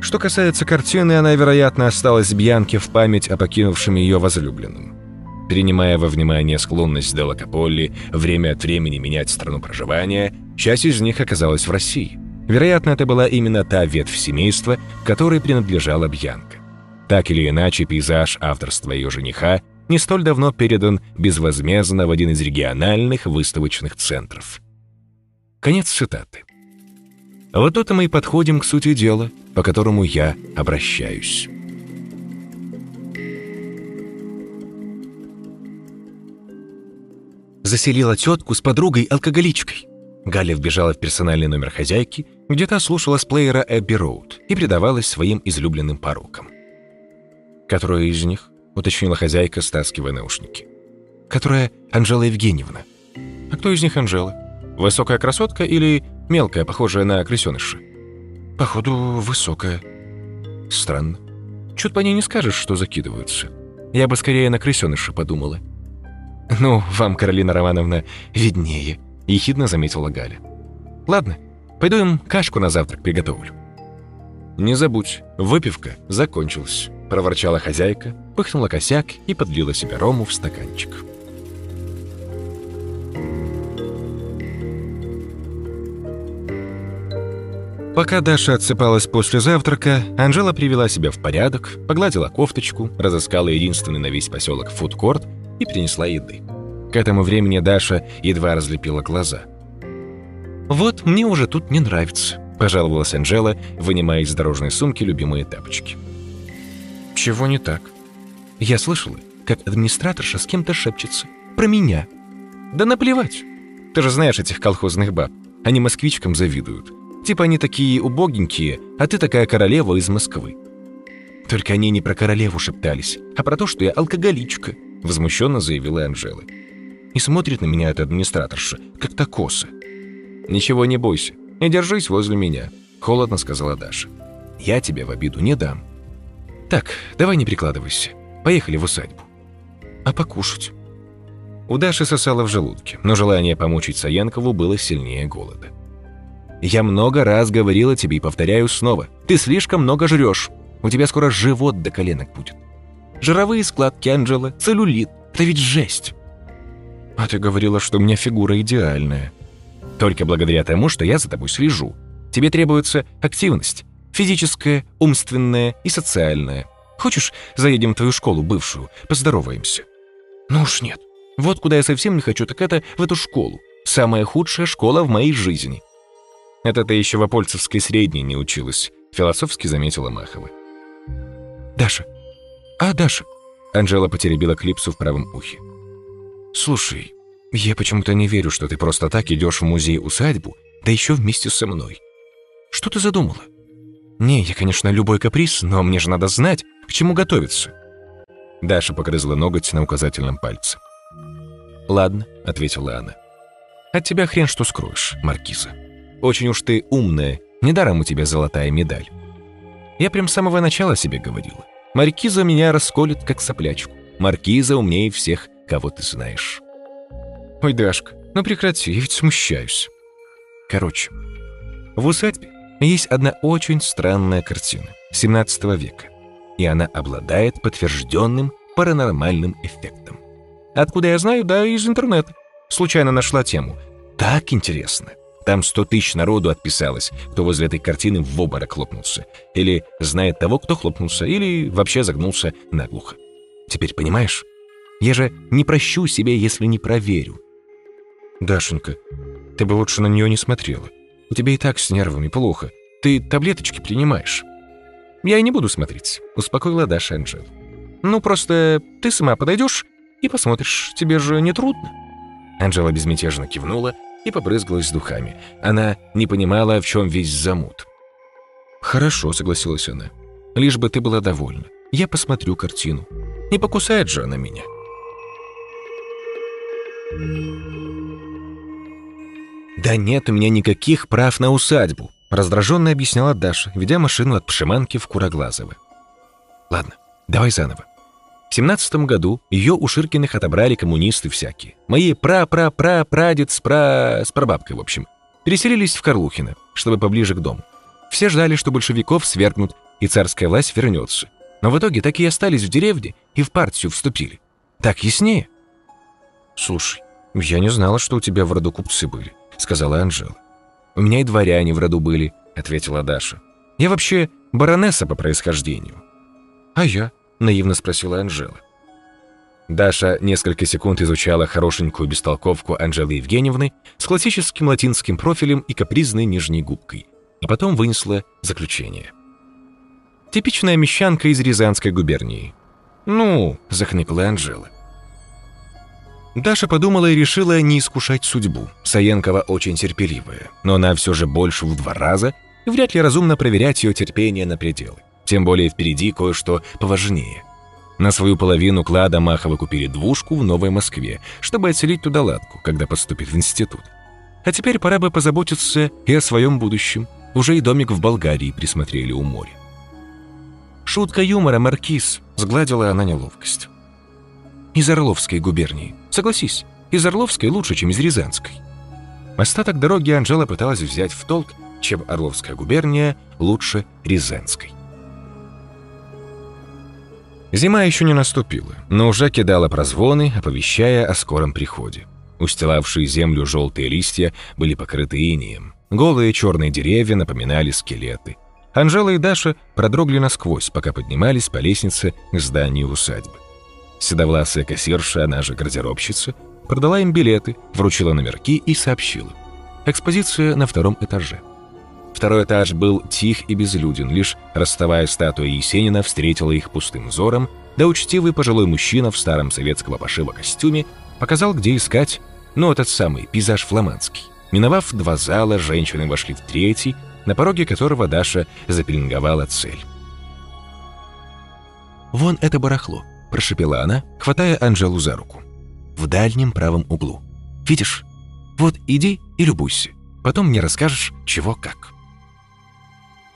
Что касается картины, она, вероятно, осталась Бьянке в память о покинувшем ее возлюбленном. Принимая во внимание склонность Делла Каполли время от времени менять страну проживания, Часть из них оказалась в России. Вероятно, это была именно та ветвь семейства, которой принадлежала Бьянка. Так или иначе, пейзаж авторства ее жениха не столь давно передан безвозмездно в один из региональных выставочных центров. Конец цитаты. Вот тут мы и подходим к сути дела, по которому я обращаюсь. Заселила тетку с подругой-алкоголичкой. Галя вбежала в персональный номер хозяйки, где та слушала с плеера Эбби Роуд и предавалась своим излюбленным порокам. «Которая из них?» — уточнила хозяйка, стаскивая наушники. «Которая Анжела Евгеньевна». «А кто из них Анжела? Высокая красотка или мелкая, похожая на крысеныша?» «Походу, высокая». «Странно. Чуть по ней не скажешь, что закидываются. Я бы скорее на крысеныша подумала». «Ну, вам, Каролина Романовна, виднее», — ехидно заметила Галя. «Ладно, пойду им кашку на завтрак приготовлю». «Не забудь, выпивка закончилась», — проворчала хозяйка, пыхнула косяк и подлила себе рому в стаканчик. Пока Даша отсыпалась после завтрака, Анжела привела себя в порядок, погладила кофточку, разыскала единственный на весь поселок фудкорт и принесла еды. К этому времени Даша едва разлепила глаза. «Вот мне уже тут не нравится», – пожаловалась Анжела, вынимая из дорожной сумки любимые тапочки. «Чего не так?» «Я слышала, как администраторша с кем-то шепчется. Про меня». «Да наплевать. Ты же знаешь этих колхозных баб. Они москвичкам завидуют. Типа они такие убогенькие, а ты такая королева из Москвы». Только они не про королеву шептались, а про то, что я алкоголичка, возмущенно заявила Анжела. И смотрит на меня эта администраторша, как-то косо. «Ничего не бойся, не держись возле меня», — холодно сказала Даша. «Я тебе в обиду не дам». «Так, давай не прикладывайся. Поехали в усадьбу». «А покушать?» У Даши сосало в желудке, но желание помучить Саенкову было сильнее голода. «Я много раз говорила тебе и повторяю снова. Ты слишком много жрешь. У тебя скоро живот до коленок будет. Жировые складки Анджела, целлюлит. Это ведь жесть. А ты говорила, что у меня фигура идеальная. Только благодаря тому, что я за тобой слежу. Тебе требуется активность. Физическая, умственная и социальная. Хочешь, заедем в твою школу бывшую, поздороваемся? Ну уж нет. Вот куда я совсем не хочу, так это в эту школу. Самая худшая школа в моей жизни. Это ты еще в Апольцевской средней не училась, философски заметила Махова. Даша, «А, Даша?» Анжела потеребила клипсу в правом ухе. «Слушай, я почему-то не верю, что ты просто так идешь в музей-усадьбу, да еще вместе со мной. Что ты задумала? Не, я, конечно, любой каприз, но мне же надо знать, к чему готовиться». Даша погрызла ноготь на указательном пальце. «Ладно», — ответила она. «От тебя хрен что скроешь, Маркиза. Очень уж ты умная, недаром у тебя золотая медаль. Я прям с самого начала себе говорила. Маркиза меня расколет, как соплячку. Маркиза умнее всех, кого ты знаешь. Ой, Дашка, ну прекрати, я ведь смущаюсь. Короче, в усадьбе есть одна очень странная картина 17 века, и она обладает подтвержденным паранормальным эффектом. Откуда я знаю? Да, из интернета. Случайно нашла тему. Так интересно. Там сто тысяч народу отписалось, кто возле этой картины в обморок хлопнулся. Или знает того, кто хлопнулся, или вообще загнулся наглухо. Теперь понимаешь? Я же не прощу себе, если не проверю. Дашенька, ты бы лучше на нее не смотрела. У тебя и так с нервами плохо. Ты таблеточки принимаешь. Я и не буду смотреть, успокоила Даша Анжел. Ну, просто ты сама подойдешь и посмотришь. Тебе же не трудно. Анжела безмятежно кивнула, и побрызгалась духами. Она не понимала, в чем весь замут. «Хорошо», — согласилась она. «Лишь бы ты была довольна. Я посмотрю картину. Не покусает же она меня». «Да нет у меня никаких прав на усадьбу», — раздраженно объясняла Даша, ведя машину от Пшиманки в Куроглазово. «Ладно, давай заново. В семнадцатом году ее у Ширкиных отобрали коммунисты всякие. Мои пра-пра-пра-прадед с пра... с прабабкой, в общем. Переселились в Карлухино, чтобы поближе к дому. Все ждали, что большевиков свергнут, и царская власть вернется. Но в итоге так и остались в деревне и в партию вступили. Так яснее? «Слушай, я не знала, что у тебя в роду купцы были», — сказала Анжела. У меня и дворяне в роду были», — ответила Даша. «Я вообще баронесса по происхождению». «А я?» — наивно спросила Анжела. Даша несколько секунд изучала хорошенькую бестолковку Анжелы Евгеньевны с классическим латинским профилем и капризной нижней губкой, а потом вынесла заключение. Типичная мещанка из Рязанской губернии. «Ну», — захныкала Анжела. Даша подумала и решила не искушать судьбу. Саенкова очень терпеливая, но она все же больше в два раза, и вряд ли разумно проверять ее терпение на пределы. Тем более впереди кое-что поважнее — на свою половину клада Маховы купили двушку в Новой Москве, чтобы отселить туда ладку, когда поступит в институт. А теперь пора бы позаботиться и о своем будущем. Уже и домик в Болгарии присмотрели у моря. «Шутка юмора, Маркиз», — сгладила она неловкость. «Из Орловской губернии. Согласись, из Орловской лучше, чем из Рязанской». Остаток дороги Анжела пыталась взять в толк, чем Орловская губерния лучше Рязанской. Зима еще не наступила, но уже кидала прозвоны, оповещая о скором приходе. Устилавшие землю желтые листья были покрыты инеем. Голые черные деревья напоминали скелеты. Анжела и Даша продрогли насквозь, пока поднимались по лестнице к зданию усадьбы. Седовласая кассирша, она же гардеробщица, продала им билеты, вручила номерки и сообщила. Экспозиция на втором этаже. Второй этаж был тих и безлюден, лишь ростовая статуя Есенина встретила их пустым взором, да учтивый пожилой мужчина в старом советского пошива костюме показал, где искать, ну, этот самый пейзаж фламандский. Миновав два зала, женщины вошли в третий, на пороге которого Даша запеленговала цель. «Вон это барахло», – прошепела она, хватая Анжелу за руку. «В дальнем правом углу. Видишь? Вот иди и любуйся. Потом мне расскажешь, чего как».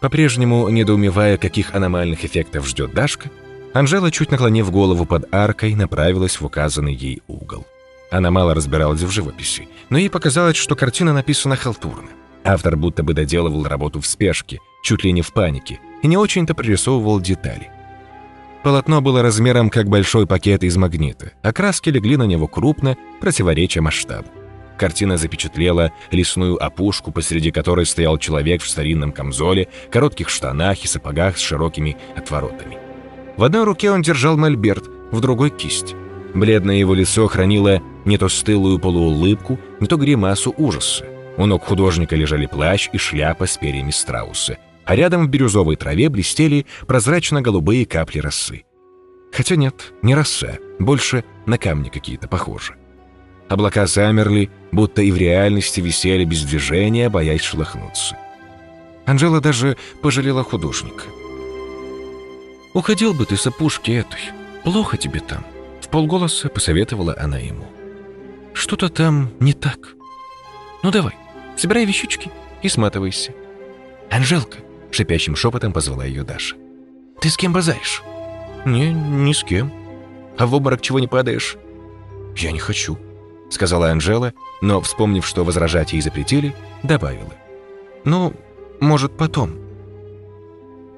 По-прежнему недоумевая, каких аномальных эффектов ждет Дашка, Анжела, чуть наклонив голову под аркой, направилась в указанный ей угол. Она мало разбиралась в живописи, но ей показалось, что картина написана халтурно. Автор будто бы доделывал работу в спешке, чуть ли не в панике, и не очень-то прорисовывал детали. Полотно было размером как большой пакет из магнита, а краски легли на него крупно, противоречия масштабу. Картина запечатлела лесную опушку, посреди которой стоял человек в старинном камзоле, коротких штанах и сапогах с широкими отворотами. В одной руке он держал мольберт, в другой — кисть. Бледное его лицо хранило не то стылую полуулыбку, не то гримасу ужаса. У ног художника лежали плащ и шляпа с перьями страуса, а рядом в бирюзовой траве блестели прозрачно-голубые капли росы. Хотя нет, не роса, больше на камни какие-то похожи. Облака замерли, будто и в реальности висели без движения, боясь шелохнуться. Анжела даже пожалела художника. «Уходил бы ты с опушки этой. Плохо тебе там», — в полголоса посоветовала она ему. «Что-то там не так. Ну давай, собирай вещички и сматывайся». «Анжелка», — шипящим шепотом позвала ее Даша. «Ты с кем базаришь?» «Не, ни с кем. А в обморок чего не падаешь?» «Я не хочу», — сказала Анжела, но, вспомнив, что возражать ей запретили, добавила. «Ну, может, потом».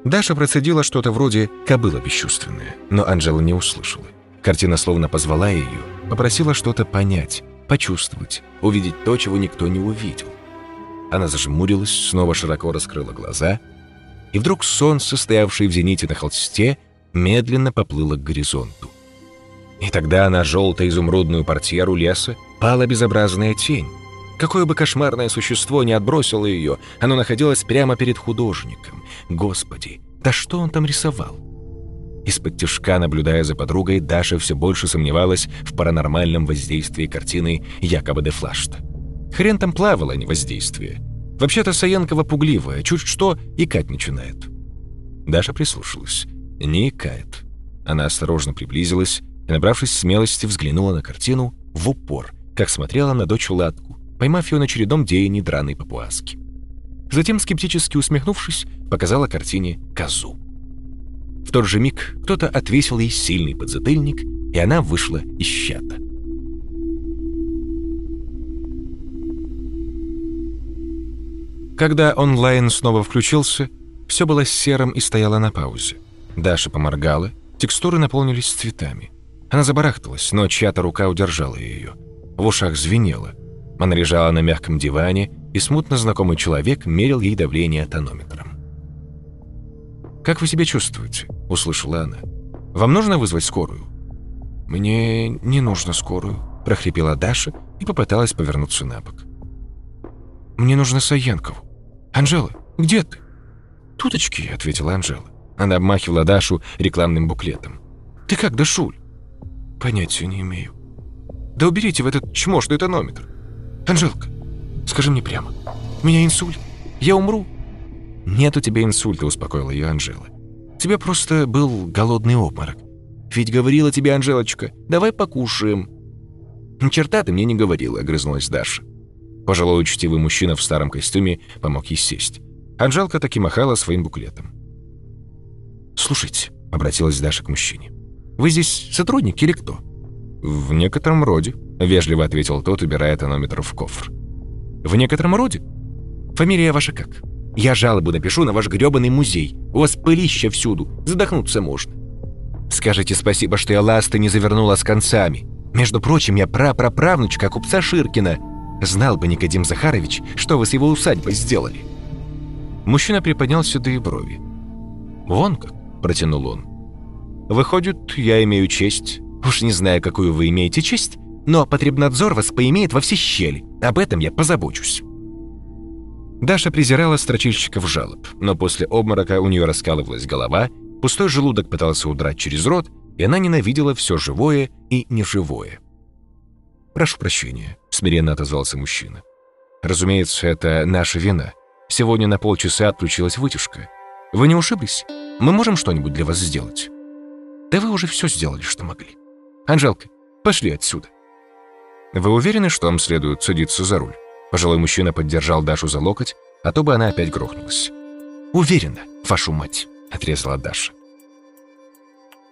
Даша процедила что-то вроде «кобыла бесчувственная», но Анжела не услышала. Картина словно позвала ее, попросила что-то понять, почувствовать, увидеть то, чего никто не увидел. Она зажмурилась, снова широко раскрыла глаза, и вдруг солнце, стоявшее в зените на холсте, медленно поплыло к горизонту. И тогда на желто-изумрудную портьеру леса пала безобразная тень. Какое бы кошмарное существо не отбросило ее, оно находилось прямо перед художником. Господи, да что он там рисовал? Из-под тяжка, наблюдая за подругой, Даша все больше сомневалась в паранормальном воздействии картины якобы де Флашта. Хрен там плавало, а не воздействие. Вообще-то Саенкова пугливая, чуть что икать начинает. Даша прислушалась. Не икает. Она осторожно приблизилась и, набравшись смелости, взглянула на картину в упор, как смотрела на дочь Латку, поймав ее на очередном деянии драной папуаски. Затем, скептически усмехнувшись, показала картине козу. В тот же миг кто-то отвесил ей сильный подзатыльник, и она вышла из щата. Когда онлайн снова включился, все было серым и стояло на паузе. Даша поморгала, текстуры наполнились цветами. Она забарахталась, но чья-то рука удержала ее. В ушах звенело. Она лежала на мягком диване, и смутно знакомый человек мерил ей давление тонометром. «Как вы себя чувствуете?» — услышала она. «Вам нужно вызвать скорую?» «Мне не нужно скорую», — прохрипела Даша и попыталась повернуться на бок. «Мне нужно Саенкову. Анжела, где ты?» «Туточки», — ответила Анжела. Она обмахивала Дашу рекламным буклетом. «Ты как, Дашуль?» «Понятия не имею». «Да уберите в этот чмошный тонометр». «Анжелка, скажи мне прямо, у меня инсульт? Я умру?» «Нет у тебя инсульта», — успокоила ее Анжела. «Тебе просто был голодный обморок. Ведь говорила тебе Анжелочка, давай покушаем». «Ни черта ты мне не говорила», — огрызнулась Даша. Пожилой учтивый мужчина в старом костюме помог ей сесть. Анжелка таки махала своим буклетом. «Слушайте», — обратилась Даша к мужчине, — «вы здесь сотрудник или кто?» «В некотором роде», — вежливо ответил тот, убирая тонометр в кофр. «В некотором роде? Фамилия ваша как? Я жалобу напишу на ваш грёбаный музей. У вас пылища всюду, задохнуться можно. Скажите спасибо, что я ласты не завернула с концами. Между прочим, я прапраправнучка купца Ширкина. Знал бы Никодим Захарович, что вы с его усадьбой сделали». Мужчина приподнял седые брови. «Вон как», — протянул он. «Выходит, я имею честь. Уж не знаю, какую вы имеете честь, но потребнадзор вас поимеет во все щели. Об этом я позабочусь». Даша презирала строчильщиков жалоб, но после обморока у нее раскалывалась голова, пустой желудок пытался удрать через рот, и она ненавидела все живое и неживое. «Прошу прощения», — смиренно отозвался мужчина. «Разумеется, это наша вина. Сегодня на полчаса отключилась вытяжка. Вы не ушиблись? Мы можем что-нибудь для вас сделать?» «Да вы уже все сделали, что могли. Анжелка, пошли отсюда». «Вы уверены, что вам следует садиться за руль?» Пожилой мужчина поддержал Дашу за локоть, а то бы она опять грохнулась. «Уверена, вашу мать!» — отрезала Даша.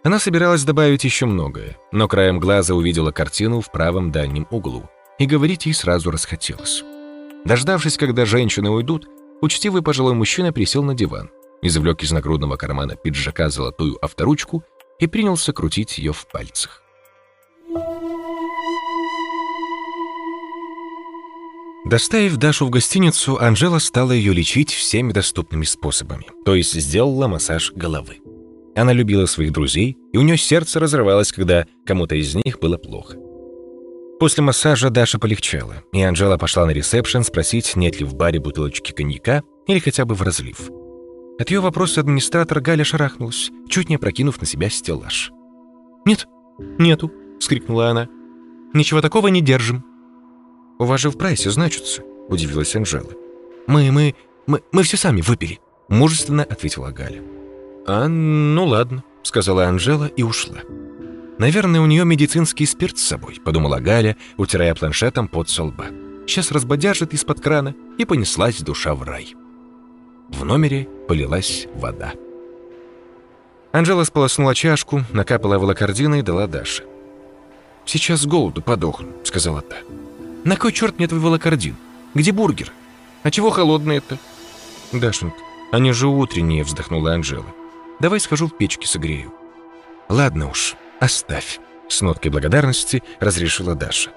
Она собиралась добавить еще многое, но краем глаза увидела картину в правом дальнем углу, и говорить ей сразу расхотелось. Дождавшись, когда женщины уйдут, учтивый пожилой мужчина присел на диван, извлек из нагрудного кармана пиджака золотую авторучку и принялся крутить ее в пальцах. Доставив Дашу в гостиницу, Анжела стала ее лечить всеми доступными способами, то есть сделала массаж головы. Она любила своих друзей, и у нее сердце разрывалось, когда кому-то из них было плохо. После массажа Даша полегчала, и Анжела пошла на ресепшн спросить, нет ли в баре бутылочки коньяка или хотя бы в разлив. От ее вопроса администратор Галя шарахнулась, чуть не опрокинув на себя стеллаж. «Нет, нету», — скрикнула она. «Ничего такого не держим». «У вас же в прайсе значится», — удивилась Анжела. «Мы, мы, мы, мы все сами выпили», — мужественно ответила Галя. «А, ну ладно», — сказала Анжела и ушла. «Наверное, у нее медицинский спирт с собой», — подумала Галя, утирая планшетом под со. «Сейчас разбодяжит из-под крана, и понеслась душа в рай». В номере полилась вода. Анжела сполоснула чашку, накапала волокордина и дала Даше. «Сейчас с голоду подохну», — сказала та. На кой черт мне твой волокордин? Где бургер? А чего холодные-то? Дашенька, они же утренние, вздохнула Анжела. Давай схожу в печке согрею. Ладно уж, оставь. С ноткой благодарности разрешила Даша.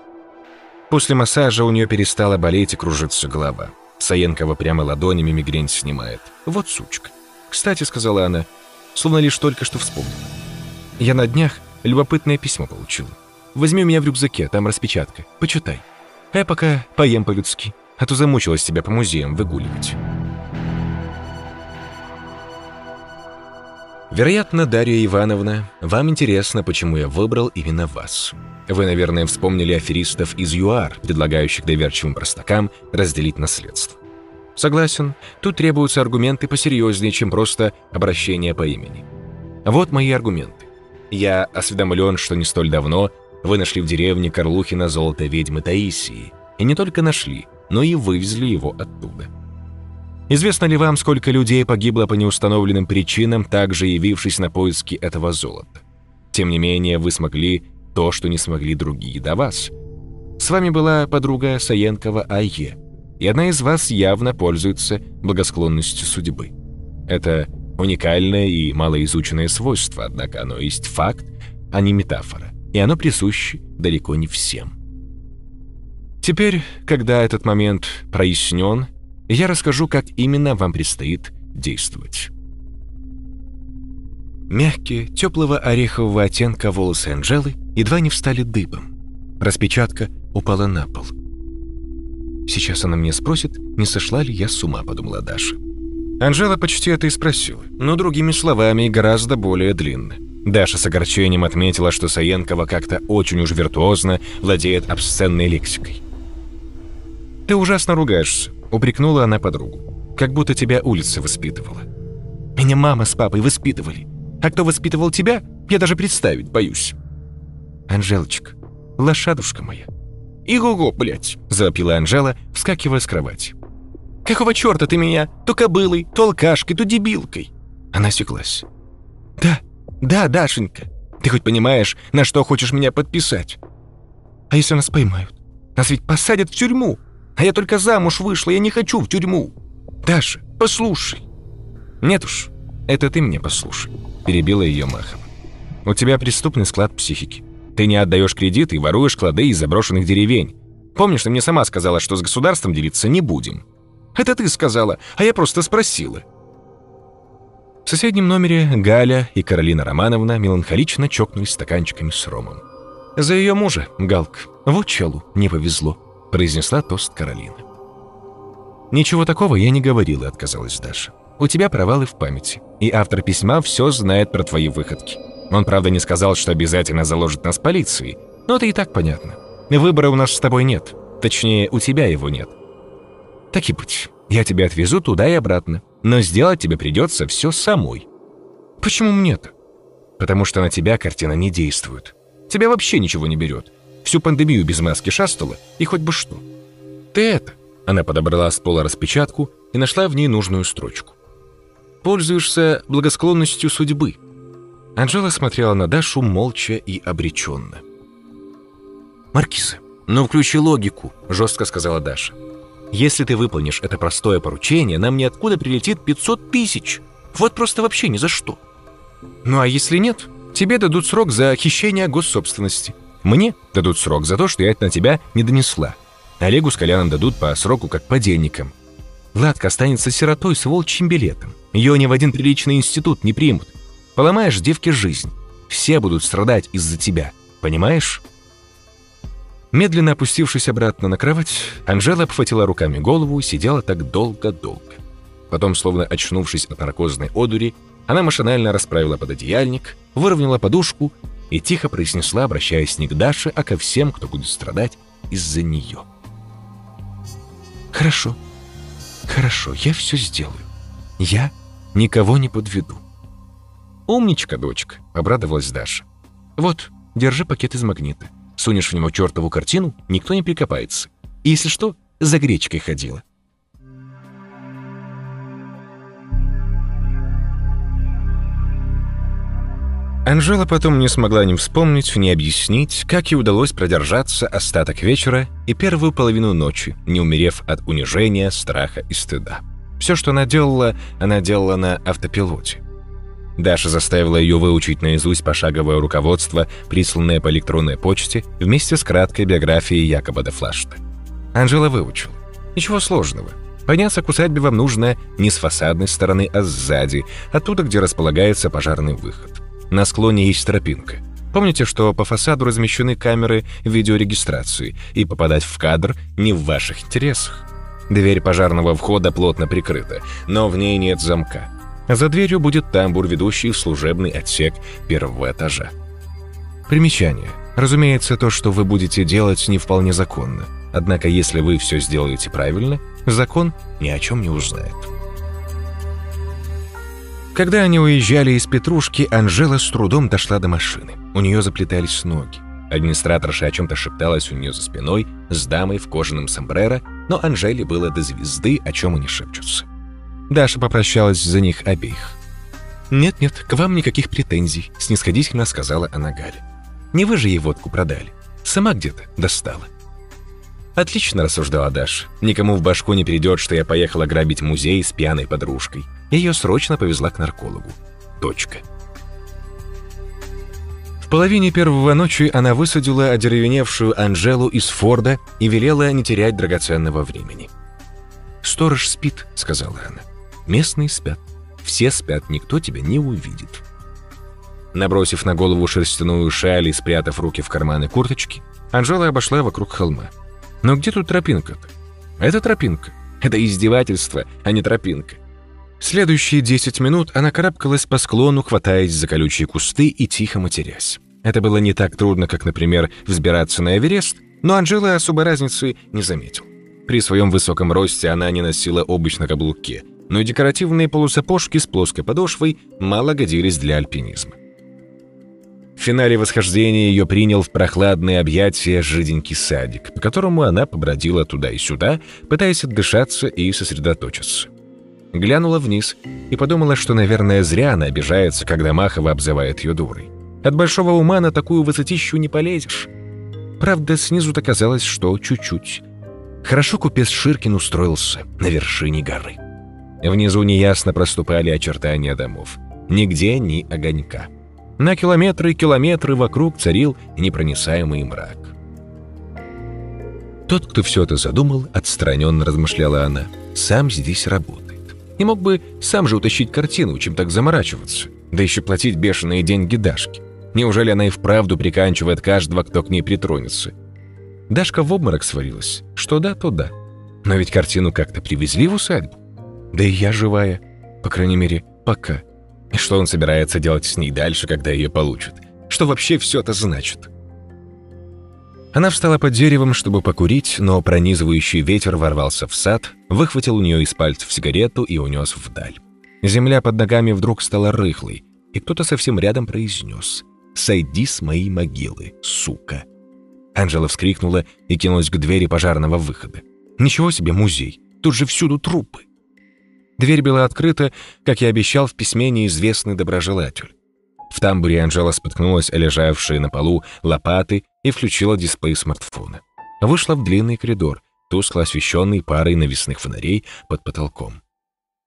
После массажа у нее перестала болеть и кружиться голова. Саенкова прямо ладонями мигрень снимает. Вот сучка. Кстати, сказала она, словно лишь только что вспомнила. Я на днях любопытное письмо получила. Возьми у меня в рюкзаке, там распечатка. Почитай. А я пока поем по-людски, а то замучилась тебя по музеям выгуливать. Вероятно, Дарья Ивановна, вам интересно, почему я выбрал именно вас. Вы, наверное, вспомнили аферистов из ЮАР, предлагающих доверчивым простакам разделить наследство. Согласен, тут требуются аргументы посерьезнее, чем просто обращение по имени. Вот мои аргументы. Я осведомлен, что не столь давно вы нашли в деревне Карлухина золото ведьмы Таисии. И не только нашли, но и вывезли его оттуда. Известно ли вам, сколько людей погибло по неустановленным причинам, также явившись на поиски этого золота? Тем не менее, вы смогли то, что не смогли другие до вас. С вами была подруга Саенкова Айе, и одна из вас явно пользуется благосклонностью судьбы. Это уникальное и малоизученное свойство, однако оно есть факт, а не метафора и оно присуще далеко не всем. Теперь, когда этот момент прояснен, я расскажу, как именно вам предстоит действовать. Мягкие, теплого орехового оттенка волосы Анжелы едва не встали дыбом. Распечатка упала на пол. Сейчас она мне спросит, не сошла ли я с ума, подумала Даша. Анжела почти это и спросила, но другими словами и гораздо более длинно. Даша с огорчением отметила, что Саенкова как-то очень уж виртуозно владеет обсценной лексикой. «Ты ужасно ругаешься», — упрекнула она подругу. «Как будто тебя улица воспитывала». «Меня мама с папой воспитывали. А кто воспитывал тебя, я даже представить боюсь». «Анжелочка, лошадушка моя». «Иго-го, блядь!» — завопила Анжела, вскакивая с кровати. «Какого черта ты меня то кобылой, то алкашкой, то дебилкой?» Она осеклась. «Да, да, Дашенька, ты хоть понимаешь, на что хочешь меня подписать? А если нас поймают? Нас ведь посадят в тюрьму. А я только замуж вышла, я не хочу в тюрьму. Даша, послушай». «Нет уж, это ты мне послушай», — перебила ее махом. «У тебя преступный склад психики. Ты не отдаешь кредиты и воруешь клады из заброшенных деревень. Помнишь, ты мне сама сказала, что с государством делиться не будем?» «Это ты сказала, а я просто спросила». В соседнем номере Галя и Каролина Романовна меланхолично чокнулись стаканчиками с ромом. «За ее мужа, Галк, вот челу не повезло», — произнесла тост Каролина. «Ничего такого я не говорила», — отказалась Даша. «У тебя провалы в памяти, и автор письма все знает про твои выходки. Он, правда, не сказал, что обязательно заложит нас полиции, но это и так понятно. Выбора у нас с тобой нет, точнее, у тебя его нет. Так и быть, я тебя отвезу туда и обратно, но сделать тебе придется все самой. Почему мне-то? Потому что на тебя картина не действует. Тебя вообще ничего не берет. Всю пандемию без маски шастала, и хоть бы что. Ты это... Она подобрала с пола распечатку и нашла в ней нужную строчку. «Пользуешься благосклонностью судьбы». Анжела смотрела на Дашу молча и обреченно. «Маркиза, ну включи логику», — жестко сказала Даша. Если ты выполнишь это простое поручение, нам ниоткуда прилетит 500 тысяч. Вот просто вообще ни за что. Ну а если нет, тебе дадут срок за хищение госсобственности. Мне дадут срок за то, что я это на тебя не донесла. Олегу с Коляном дадут по сроку как подельникам. Ладка останется сиротой с волчьим билетом. Ее ни в один приличный институт не примут. Поломаешь девке жизнь. Все будут страдать из-за тебя. Понимаешь? Медленно опустившись обратно на кровать, Анжела обхватила руками голову и сидела так долго-долго. Потом, словно очнувшись от наркозной одури, она машинально расправила пододеяльник, выровняла подушку и тихо произнесла, обращаясь не к Даше, а ко всем, кто будет страдать из-за нее. «Хорошо, хорошо, я все сделаю. Я никого не подведу». «Умничка, дочка», — обрадовалась Даша. «Вот, держи пакет из магнита. Сунешь в него чертову картину, никто не прикопается. И если что, за гречкой ходила. Анжела потом не смогла ни вспомнить, ни объяснить, как ей удалось продержаться остаток вечера и первую половину ночи, не умерев от унижения, страха и стыда. Все, что она делала, она делала на автопилоте. Даша заставила ее выучить наизусть пошаговое руководство, присланное по электронной почте, вместе с краткой биографией Якоба де Флашта. Анжела выучила. Ничего сложного. Подняться к усадьбе вам нужно не с фасадной стороны, а сзади, оттуда, где располагается пожарный выход. На склоне есть тропинка. Помните, что по фасаду размещены камеры видеорегистрации, и попадать в кадр не в ваших интересах. Дверь пожарного входа плотно прикрыта, но в ней нет замка. За дверью будет тамбур, ведущий в служебный отсек первого этажа. Примечание. Разумеется, то, что вы будете делать, не вполне законно. Однако, если вы все сделаете правильно, закон ни о чем не узнает. Когда они уезжали из Петрушки, Анжела с трудом дошла до машины. У нее заплетались ноги. Администраторша о чем-то шепталась у нее за спиной с дамой в кожаном сомбреро, но Анжеле было до звезды, о чем они шепчутся. Даша попрощалась за них обеих. «Нет-нет, к вам никаких претензий», — снисходительно сказала она Гале. «Не вы же ей водку продали. Сама где-то достала». «Отлично», — рассуждала Даша. «Никому в башку не перейдет, что я поехала грабить музей с пьяной подружкой. Ее срочно повезла к наркологу. Точка». В половине первого ночи она высадила одеревеневшую Анжелу из Форда и велела не терять драгоценного времени. «Сторож спит», — сказала она. «Местные спят. Все спят, никто тебя не увидит». Набросив на голову шерстяную шаль и спрятав руки в карманы курточки, Анжела обошла вокруг холма. Но где тут тропинка-то? Это тропинка. Это издевательство, а не тропинка. Следующие 10 минут она карабкалась по склону, хватаясь за колючие кусты и тихо матерясь. Это было не так трудно, как, например, взбираться на Эверест, но Анжела особой разницы не заметил. При своем высоком росте она не носила обувь на но декоративные полусапожки с плоской подошвой мало годились для альпинизма. В финале восхождения ее принял в прохладные объятия жиденький садик, по которому она побродила туда и сюда, пытаясь отдышаться и сосредоточиться. Глянула вниз и подумала, что, наверное, зря она обижается, когда Махова обзывает ее дурой. От большого ума на такую высотищу не полезешь. Правда, снизу-то казалось, что чуть-чуть. Хорошо купец Ширкин устроился на вершине горы. Внизу неясно проступали очертания домов. Нигде ни огонька. На километры и километры вокруг царил непроницаемый мрак. Тот, кто все это задумал, отстраненно размышляла она, сам здесь работает. Не мог бы сам же утащить картину, чем так заморачиваться, да еще платить бешеные деньги Дашке. Неужели она и вправду приканчивает каждого, кто к ней притронется? Дашка в обморок сварилась. Что да, то да. Но ведь картину как-то привезли в усадьбу. Да и я живая. По крайней мере, пока. И что он собирается делать с ней дальше, когда ее получит? Что вообще все это значит? Она встала под деревом, чтобы покурить, но пронизывающий ветер ворвался в сад, выхватил у нее из пальцев сигарету и унес вдаль. Земля под ногами вдруг стала рыхлой, и кто-то совсем рядом произнес «Сойди с моей могилы, сука!» Анжела вскрикнула и кинулась к двери пожарного выхода. «Ничего себе музей! Тут же всюду трупы!» Дверь была открыта, как и обещал в письме неизвестный доброжелатель. В тамбуре Анжела споткнулась о лежавшие на полу лопаты и включила дисплей смартфона. Вышла в длинный коридор, тускло освещенный парой навесных фонарей под потолком.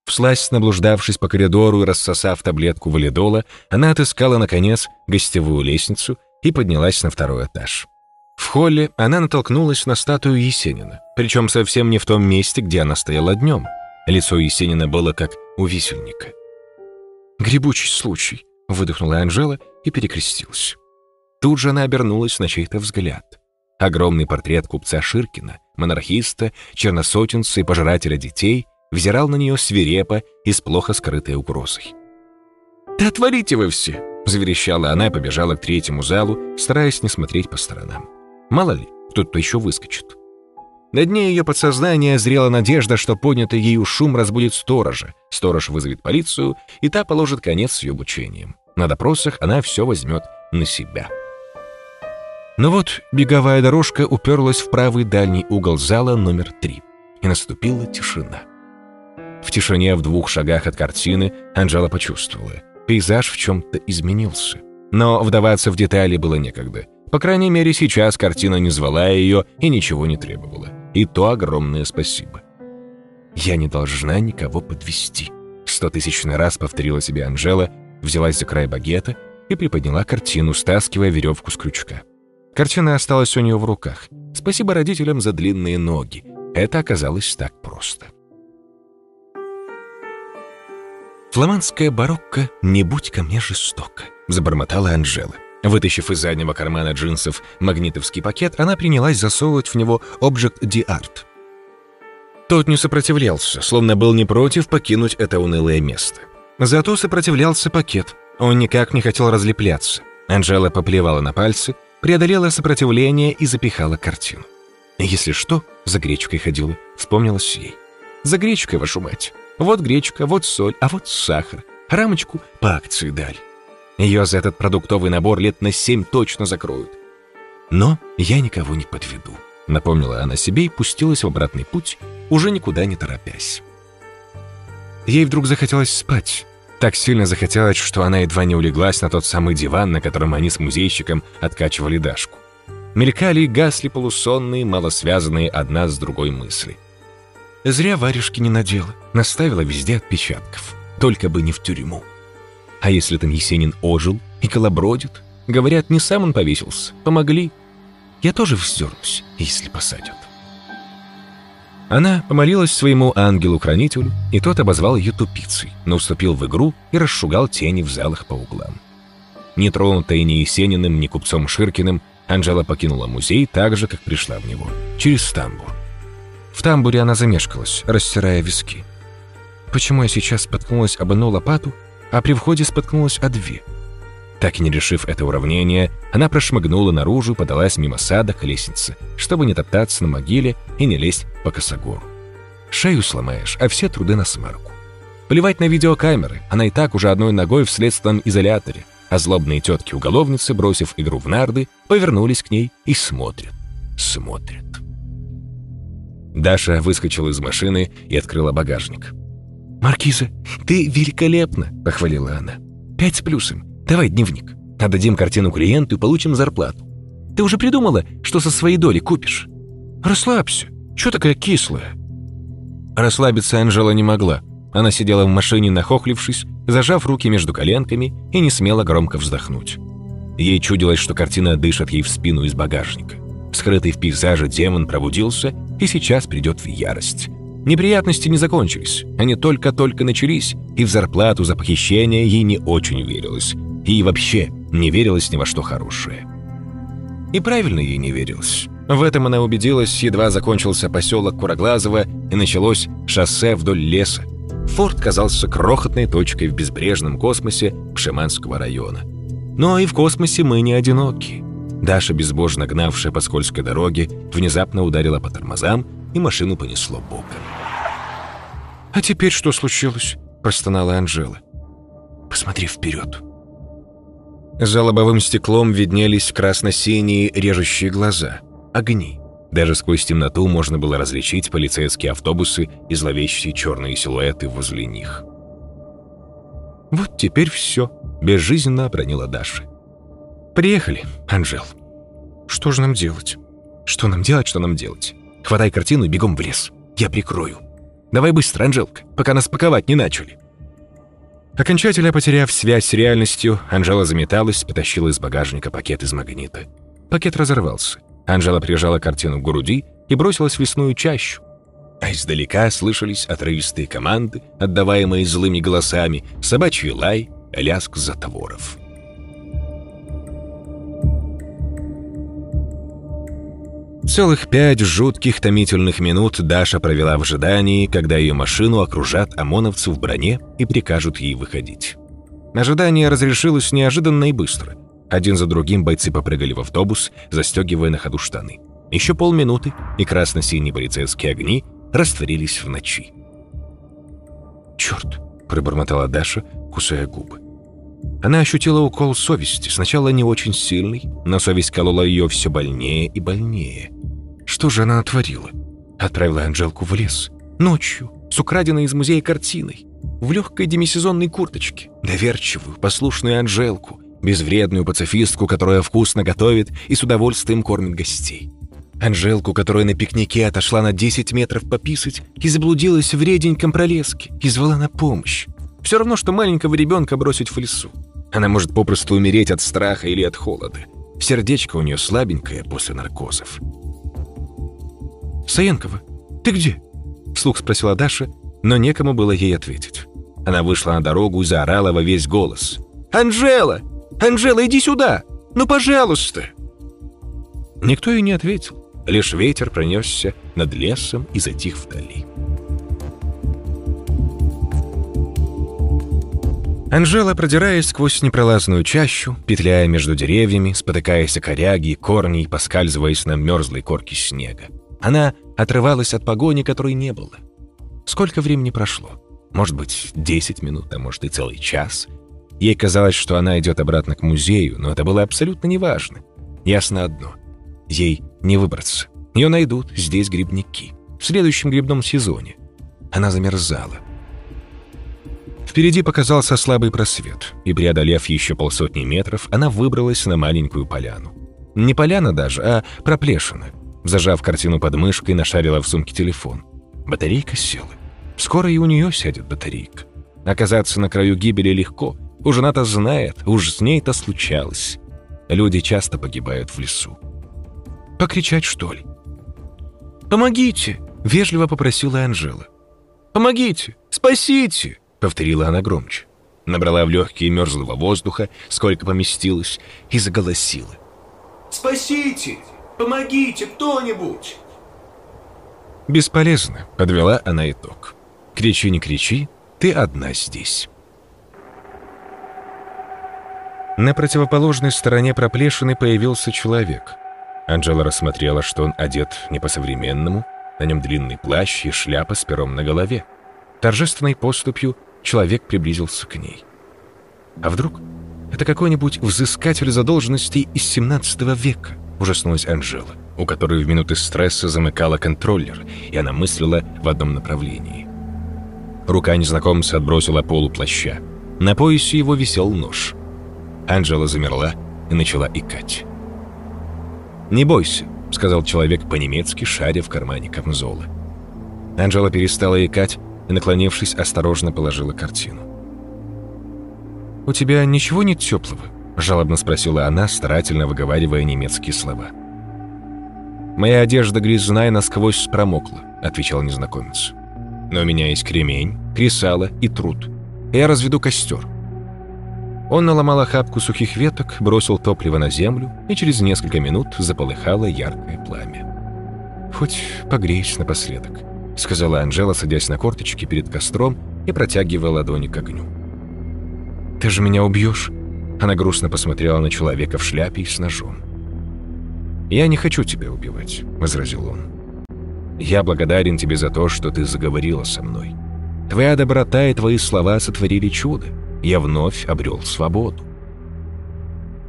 Вслась, наблуждавшись по коридору и рассосав таблетку валидола, она отыскала, наконец, гостевую лестницу и поднялась на второй этаж. В холле она натолкнулась на статую Есенина, причем совсем не в том месте, где она стояла днем — Лицо Есенина было как у висельника. «Гребучий случай», — выдохнула Анжела и перекрестилась. Тут же она обернулась на чей-то взгляд. Огромный портрет купца Ширкина, монархиста, черносотенца и пожирателя детей взирал на нее свирепо и с плохо скрытой угрозой. «Да отвалите вы все!» — заверещала она и побежала к третьему залу, стараясь не смотреть по сторонам. Мало ли, кто-то еще выскочит. На дне ее подсознания зрела надежда, что поднятый ею шум разбудит сторожа. Сторож вызовет полицию, и та положит конец ее обучением. На допросах она все возьмет на себя. Но вот беговая дорожка уперлась в правый дальний угол зала номер три, и наступила тишина. В тишине в двух шагах от картины Анжела почувствовала, пейзаж в чем-то изменился. Но вдаваться в детали было некогда. По крайней мере, сейчас картина не звала ее и ничего не требовала. И то огромное спасибо. «Я не должна никого подвести», — стотысячный раз повторила себе Анжела, взялась за край багета и приподняла картину, стаскивая веревку с крючка. Картина осталась у нее в руках. Спасибо родителям за длинные ноги. Это оказалось так просто. «Фламандская барокко, не будь ко мне жестоко», — забормотала Анжела. Вытащив из заднего кармана джинсов магнитовский пакет, она принялась засовывать в него Object D Art. Тот не сопротивлялся, словно был не против покинуть это унылое место. Зато сопротивлялся пакет. Он никак не хотел разлепляться. Анжела поплевала на пальцы, преодолела сопротивление и запихала картину. «Если что, за гречкой ходила», — вспомнилась ей. «За гречкой, вашу мать. Вот гречка, вот соль, а вот сахар. Рамочку по акции дали». Ее за этот продуктовый набор лет на семь точно закроют. Но я никого не подведу. Напомнила она себе и пустилась в обратный путь, уже никуда не торопясь. Ей вдруг захотелось спать. Так сильно захотелось, что она едва не улеглась на тот самый диван, на котором они с музейщиком откачивали Дашку. Мелькали и гасли полусонные, малосвязанные одна с другой мысли. Зря варежки не надела, наставила везде отпечатков. Только бы не в тюрьму. А если там Есенин ожил и колобродит? Говорят, не сам он повесился. Помогли. Я тоже вздернусь, если посадят. Она помолилась своему ангелу-хранителю, и тот обозвал ее тупицей, но уступил в игру и расшугал тени в залах по углам. Не тронутая ни Есениным, ни купцом Ширкиным, Анжела покинула музей так же, как пришла в него, через тамбур. В тамбуре она замешкалась, растирая виски. Почему я сейчас споткнулась об одну лопату, а при входе споткнулась о две? Так и не решив это уравнение, она прошмыгнула наружу подалась мимо сада к лестнице, чтобы не топтаться на могиле и не лезть по косогору. Шею сломаешь, а все труды на смарку. Плевать на видеокамеры, она и так уже одной ногой в следственном изоляторе, а злобные тетки-уголовницы, бросив игру в нарды, повернулись к ней и смотрят, смотрят. Даша выскочила из машины и открыла багажник. «Маркиза, ты великолепна!» — похвалила она. «Пять с плюсом. Давай дневник. Отдадим картину клиенту и получим зарплату. Ты уже придумала, что со своей доли купишь?» «Расслабься. Чё такая кислая?» Расслабиться Анжела не могла. Она сидела в машине, нахохлившись, зажав руки между коленками и не смела громко вздохнуть. Ей чудилось, что картина дышит ей в спину из багажника. Скрытый в пейзаже демон пробудился и сейчас придет в ярость. Неприятности не закончились, они только-только начались, и в зарплату за похищение ей не очень верилось. И вообще не верилось ни во что хорошее. И правильно ей не верилось. В этом она убедилась, едва закончился поселок Куроглазово и началось шоссе вдоль леса. Форт казался крохотной точкой в безбрежном космосе Пшеманского района. Но и в космосе мы не одиноки. Даша, безбожно гнавшая по скользкой дороге, внезапно ударила по тормозам, и машину понесло боком. «А теперь что случилось?» – простонала Анжела. «Посмотри вперед». За лобовым стеклом виднелись красно-синие режущие глаза, огни. Даже сквозь темноту можно было различить полицейские автобусы и зловещие черные силуэты возле них. «Вот теперь все», — безжизненно обронила Даша. «Приехали, Анжел. Что же нам делать? Что нам делать, что нам делать? Хватай картину и бегом в лес. Я прикрою. Давай быстро, Анжелка, пока нас паковать не начали». Окончательно потеряв связь с реальностью, Анжела заметалась, потащила из багажника пакет из магнита. Пакет разорвался. Анжела прижала картину к груди и бросилась в лесную чащу. А издалека слышались отрывистые команды, отдаваемые злыми голосами, собачий лай, лязг затворов. Целых пять жутких томительных минут Даша провела в ожидании, когда ее машину окружат ОМОНовцы в броне и прикажут ей выходить. Ожидание разрешилось неожиданно и быстро. Один за другим бойцы попрыгали в автобус, застегивая на ходу штаны. Еще полминуты, и красно-синие полицейские огни растворились в ночи. «Черт!» – пробормотала Даша, кусая губы. Она ощутила укол совести, сначала не очень сильный, но совесть колола ее все больнее и больнее. Что же она натворила? Отправила Анжелку в лес. Ночью, с украденной из музея картиной. В легкой демисезонной курточке. Доверчивую, послушную Анжелку. Безвредную пацифистку, которая вкусно готовит и с удовольствием кормит гостей. Анжелку, которая на пикнике отошла на 10 метров пописать и заблудилась в реденьком пролеске и звала на помощь. Все равно, что маленького ребенка бросить в лесу. Она может попросту умереть от страха или от холода. Сердечко у нее слабенькое после наркозов. «Саенкова, ты где?» — вслух спросила Даша, но некому было ей ответить. Она вышла на дорогу и заорала во весь голос. «Анжела! Анжела, иди сюда! Ну, пожалуйста!» Никто ей не ответил. Лишь ветер пронесся над лесом и затих вдали. Анжела, продираясь сквозь непролазную чащу, петляя между деревьями, спотыкаясь о коряги, корни и поскальзываясь на мерзлой корке снега. Она отрывалась от погони, которой не было. Сколько времени прошло? Может быть, 10 минут, а может и целый час. Ей казалось, что она идет обратно к музею, но это было абсолютно неважно. Ясно одно. Ей не выбраться. Ее найдут здесь грибники. В следующем грибном сезоне. Она замерзала. Впереди показался слабый просвет, и, преодолев еще полсотни метров, она выбралась на маленькую поляну. Не поляна даже, а проплешина. Зажав картину под мышкой, нашарила в сумке телефон. Батарейка села. Скоро и у нее сядет батарейка. Оказаться на краю гибели легко. Уж она-то знает, уж с ней-то случалось. Люди часто погибают в лесу. Покричать, что ли? «Помогите!» — вежливо попросила Анжела. «Помогите! Спасите!» — повторила она громче. Набрала в легкие мерзлого воздуха, сколько поместилось, и заголосила. «Спасите! Помогите кто-нибудь!» «Бесполезно», — подвела она итог. «Кричи, не кричи, ты одна здесь». На противоположной стороне проплешины появился человек. Анжела рассмотрела, что он одет не по-современному, на нем длинный плащ и шляпа с пером на голове. Торжественной поступью человек приблизился к ней. А вдруг это какой-нибудь взыскатель задолженностей из 17 века, ужаснулась Анжела, у которой в минуты стресса замыкала контроллер, и она мыслила в одном направлении. Рука незнакомца отбросила полу плаща. На поясе его висел нож. Анжела замерла и начала икать. «Не бойся», — сказал человек по-немецки, шаря в кармане камзола. Анжела перестала икать и, наклонившись, осторожно положила картину. «У тебя ничего нет теплого?» — жалобно спросила она, старательно выговаривая немецкие слова. «Моя одежда грязная насквозь промокла», — отвечал незнакомец. «Но у меня есть кремень, кресало и труд. Я разведу костер. Он наломал охапку сухих веток, бросил топливо на землю, и через несколько минут заполыхало яркое пламя. «Хоть погреюсь напоследок», — сказала Анжела, садясь на корточки перед костром и протягивая ладони к огню. «Ты же меня убьешь?» Она грустно посмотрела на человека в шляпе и с ножом. «Я не хочу тебя убивать», — возразил он. «Я благодарен тебе за то, что ты заговорила со мной. Твоя доброта и твои слова сотворили чудо я вновь обрел свободу.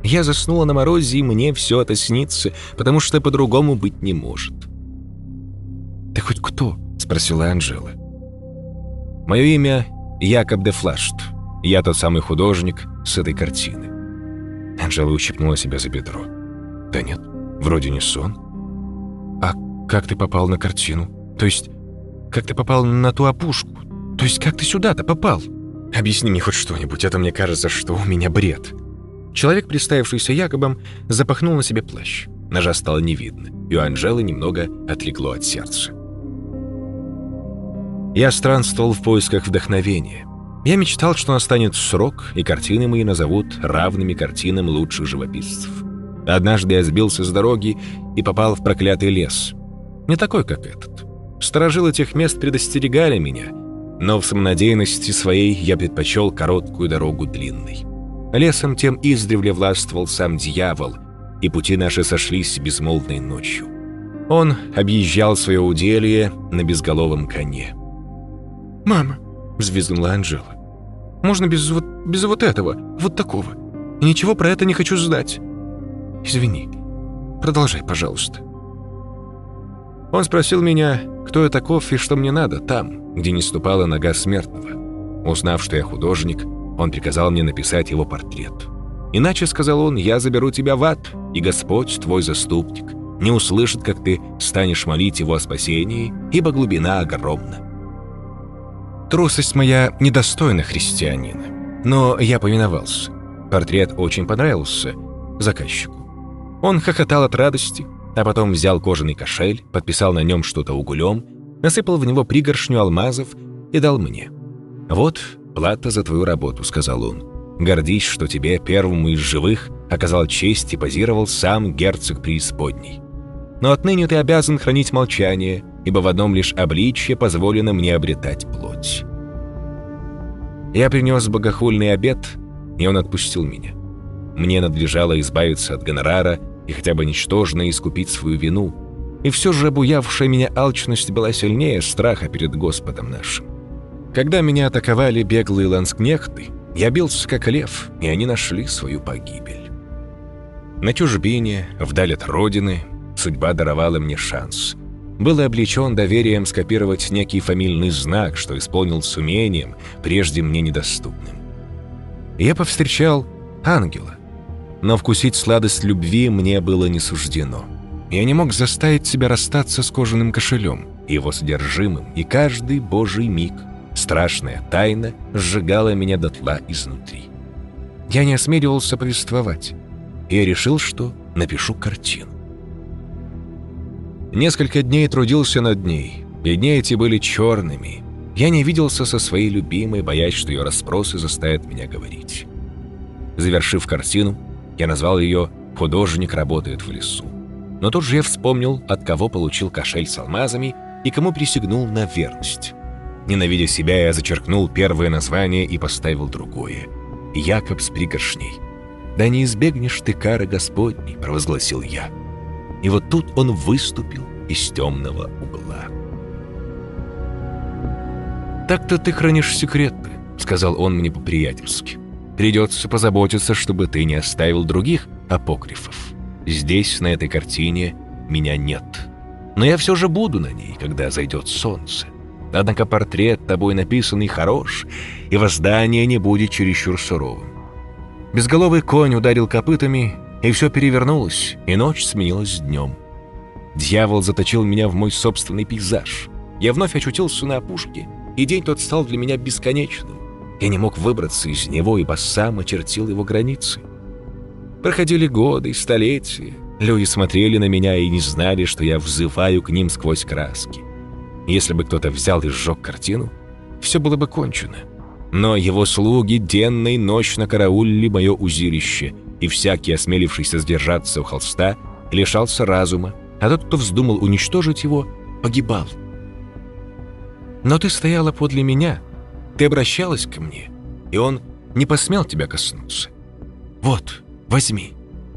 Я заснула на морозе, и мне все это снится, потому что по-другому быть не может. «Ты хоть кто?» — спросила Анжела. «Мое имя Якоб де Флашт. Я тот самый художник с этой картины». Анжела ущипнула себя за бедро. «Да нет, вроде не сон. А как ты попал на картину? То есть, как ты попал на ту опушку? То есть, как ты сюда-то попал?» Объясни мне хоть что-нибудь, а то мне кажется, что у меня бред». Человек, представившийся Якобом, запахнул на себе плащ. Ножа стало не видно, и у Анжелы немного отлегло от сердца. Я странствовал в поисках вдохновения. Я мечтал, что настанет срок, и картины мои назовут равными картинам лучших живописцев. Однажды я сбился с дороги и попал в проклятый лес. Не такой, как этот. Сторожилы тех мест предостерегали меня — но в самонадеянности своей я предпочел короткую дорогу длинной. Лесом тем издревле властвовал сам дьявол, и пути наши сошлись безмолвной ночью. Он объезжал свое уделье на безголовом коне. «Мама!» — взвизгнула Анжела. «Можно без вот, без вот этого, вот такого. И ничего про это не хочу знать. Извини. Продолжай, пожалуйста». Он спросил меня, кто я таков и что мне надо там, где не ступала нога смертного. Узнав, что я художник, он приказал мне написать его портрет. Иначе, сказал он, я заберу тебя в ад, и Господь, твой заступник, не услышит, как ты станешь молить его о спасении, ибо глубина огромна. Трусость моя недостойна христианина, но я повиновался. Портрет очень понравился заказчику. Он хохотал от радости, а потом взял кожаный кошель, подписал на нем что-то угулем, насыпал в него пригоршню алмазов и дал мне. «Вот плата за твою работу», — сказал он. «Гордись, что тебе, первому из живых, оказал честь и позировал сам герцог преисподней. Но отныне ты обязан хранить молчание, ибо в одном лишь обличье позволено мне обретать плоть». Я принес богохульный обед, и он отпустил меня. Мне надлежало избавиться от гонорара и хотя бы ничтожно искупить свою вину. И все же обуявшая меня алчность была сильнее страха перед Господом нашим. Когда меня атаковали беглые ланскнехты, я бился как лев, и они нашли свою погибель. На чужбине, вдаль от родины, судьба даровала мне шанс. Был облечен доверием скопировать некий фамильный знак, что исполнил с умением, прежде мне недоступным. Я повстречал ангела, но вкусить сладость любви мне было не суждено. Я не мог заставить себя расстаться с кожаным кошелем, его содержимым, и каждый божий миг страшная тайна сжигала меня дотла изнутри. Я не осмеливался повествовать. я решил, что напишу картину. Несколько дней трудился над ней, и дни эти были черными. Я не виделся со своей любимой, боясь, что ее расспросы заставят меня говорить. Завершив картину, я назвал ее «Художник работает в лесу». Но тут же я вспомнил, от кого получил кошель с алмазами и кому присягнул на верность. Ненавидя себя, я зачеркнул первое название и поставил другое. «Якоб с пригоршней». «Да не избегнешь ты кары Господней», — провозгласил я. И вот тут он выступил из темного угла. «Так-то ты хранишь секреты», — сказал он мне по-приятельски. «Придется позаботиться, чтобы ты не оставил других апокрифов. Здесь, на этой картине, меня нет. Но я все же буду на ней, когда зайдет солнце. Однако портрет тобой написанный хорош, и воздание не будет чересчур суровым. Безголовый конь ударил копытами, и все перевернулось, и ночь сменилась днем. Дьявол заточил меня в мой собственный пейзаж. Я вновь очутился на опушке, и день тот стал для меня бесконечным. Я не мог выбраться из него, ибо сам очертил его границы. Проходили годы, столетия. Люди смотрели на меня и не знали, что я взываю к ним сквозь краски. Если бы кто-то взял и сжег картину, все было бы кончено. Но его слуги денно и ночно караулили мое узилище, и всякий, осмелившийся сдержаться у холста, лишался разума, а тот, кто вздумал уничтожить его, погибал. Но ты стояла подле меня, ты обращалась ко мне, и он не посмел тебя коснуться. Вот, возьми.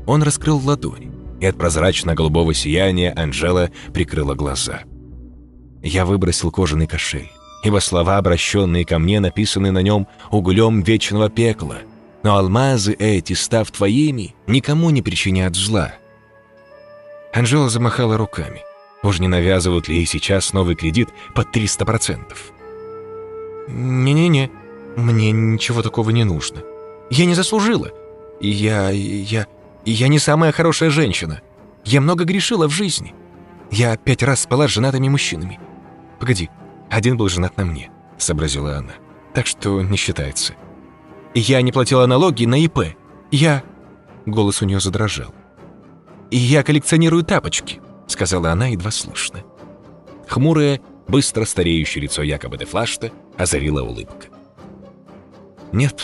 Он раскрыл ладонь, и от прозрачно-голубого сияния Анжела прикрыла глаза. Я выбросил кожаный кошель, ибо слова, обращенные ко мне, написаны на нем углем вечного пекла. Но алмазы эти, став твоими, никому не причинят зла. Анжела замахала руками. Уж не навязывают ли ей сейчас новый кредит под 300%? «Не-не-не, мне ничего такого не нужно. Я не заслужила. Я... я... я не самая хорошая женщина. Я много грешила в жизни. Я пять раз спала с женатыми мужчинами. «Погоди, один был женат на мне», — сообразила она. «Так что не считается». «Я не платила налоги на ИП. Я...» Голос у нее задрожал. «И я коллекционирую тапочки», — сказала она едва слышно. Хмурое, быстро стареющее лицо якобы де Флашта озарила улыбка. «Нет,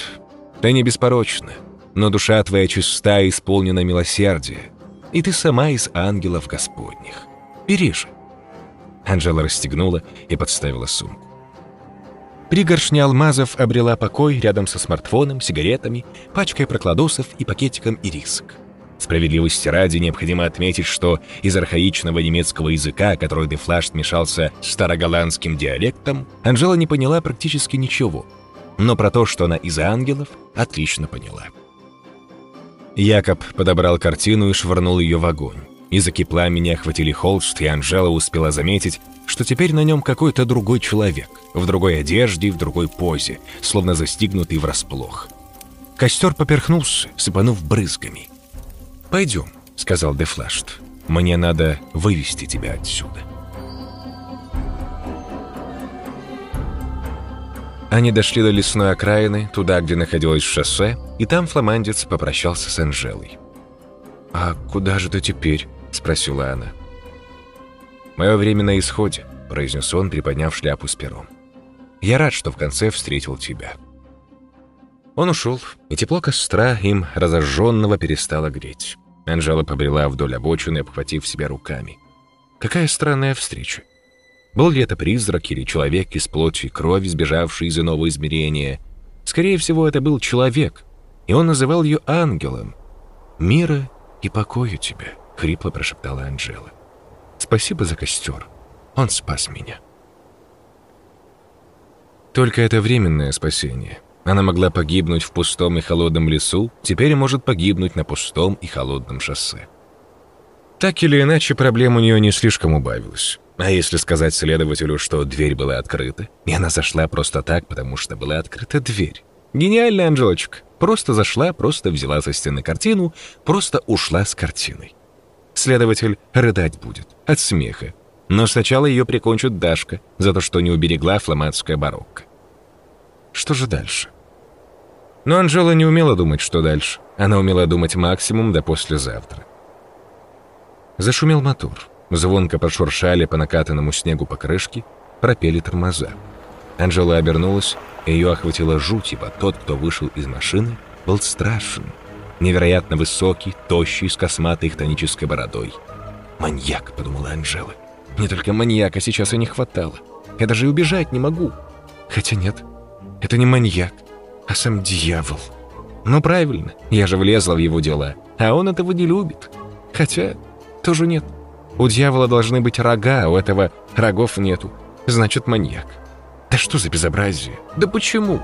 ты не беспорочна, но душа твоя чиста и исполнена милосердия, и ты сама из ангелов Господних. Бери же». Анжела расстегнула и подставила сумку. Пригоршня алмазов обрела покой рядом со смартфоном, сигаретами, пачкой прокладосов и пакетиком ирисок. Справедливости ради необходимо отметить, что из архаичного немецкого языка, который Дефлаш смешался с староголландским диалектом, Анжела не поняла практически ничего. Но про то, что она из ангелов, отлично поняла. Якоб подобрал картину и швырнул ее в огонь. Языки пламени охватили холст, и Анжела успела заметить, что теперь на нем какой-то другой человек, в другой одежде и в другой позе, словно застигнутый врасплох. Костер поперхнулся, сыпанув брызгами. «Пойдем», — сказал Дефлашт. «Мне надо вывести тебя отсюда». Они дошли до лесной окраины, туда, где находилось шоссе, и там фламандец попрощался с Анжелой. «А куда же ты теперь?» — спросила она. «Мое время на исходе», — произнес он, приподняв шляпу с пером. «Я рад, что в конце встретил тебя». Он ушел, и тепло костра им разожженного перестало греть. Анжела побрела вдоль обочины, обхватив себя руками. Какая странная встреча. Был ли это призрак или человек из плоти и крови, сбежавший из иного измерения? Скорее всего, это был человек, и он называл ее ангелом. «Мира и покою тебе». — хрипло прошептала Анжела. «Спасибо за костер. Он спас меня». Только это временное спасение. Она могла погибнуть в пустом и холодном лесу, теперь может погибнуть на пустом и холодном шоссе. Так или иначе, проблем у нее не слишком убавилось. А если сказать следователю, что дверь была открыта, и она зашла просто так, потому что была открыта дверь. Гениально, Анжелочка. Просто зашла, просто взяла со стены картину, просто ушла с картиной. Следователь рыдать будет от смеха. Но сначала ее прикончит Дашка за то, что не уберегла фламандская барокко. Что же дальше? Но Анжела не умела думать, что дальше. Она умела думать максимум до послезавтра. Зашумел мотор. Звонко прошуршали по накатанному снегу покрышке, пропели тормоза. Анжела обернулась, и ее охватила жуть, ибо тот, кто вышел из машины, был страшен. Невероятно высокий, тощий, с косматой хтонической бородой. «Маньяк», — подумала Анжела. «Не только маньяка сейчас и не хватало. Я даже и убежать не могу. Хотя нет, это не маньяк, а сам дьявол. Ну правильно, я же влезла в его дела, а он этого не любит. Хотя тоже нет. У дьявола должны быть рога, а у этого рогов нету. Значит, маньяк. Да что за безобразие? Да почему?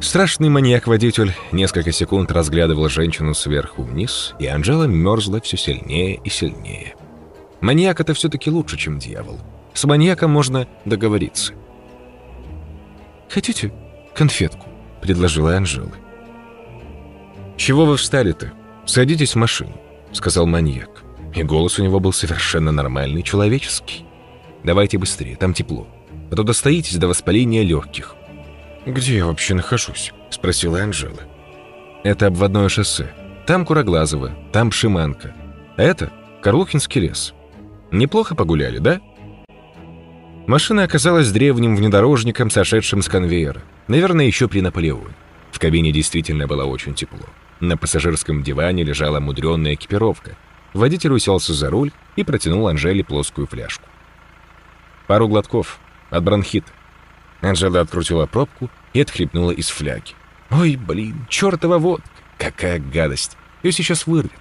Страшный маньяк-водитель несколько секунд разглядывал женщину сверху вниз, и Анжела мерзла все сильнее и сильнее. Маньяк — это все-таки лучше, чем дьявол. С маньяком можно договориться. «Хотите конфетку?» — предложила Анжела. «Чего вы встали-то? Садитесь в машину», — сказал маньяк. И голос у него был совершенно нормальный, человеческий. «Давайте быстрее, там тепло. А то достоитесь до воспаления легких». «Где я вообще нахожусь?» — спросила Анжела. «Это обводное шоссе. Там Куроглазово, там Пшиманка. А это Карлухинский лес. Неплохо погуляли, да?» Машина оказалась древним внедорожником, сошедшим с конвейера. Наверное, еще при Наполеоне. В кабине действительно было очень тепло. На пассажирском диване лежала мудренная экипировка. Водитель уселся за руль и протянул Анжеле плоскую фляжку. Пару глотков. От бронхита. Анжела открутила пробку и отхлебнула из фляги. «Ой, блин, чертова водка! Какая гадость! Ее сейчас вырвет!»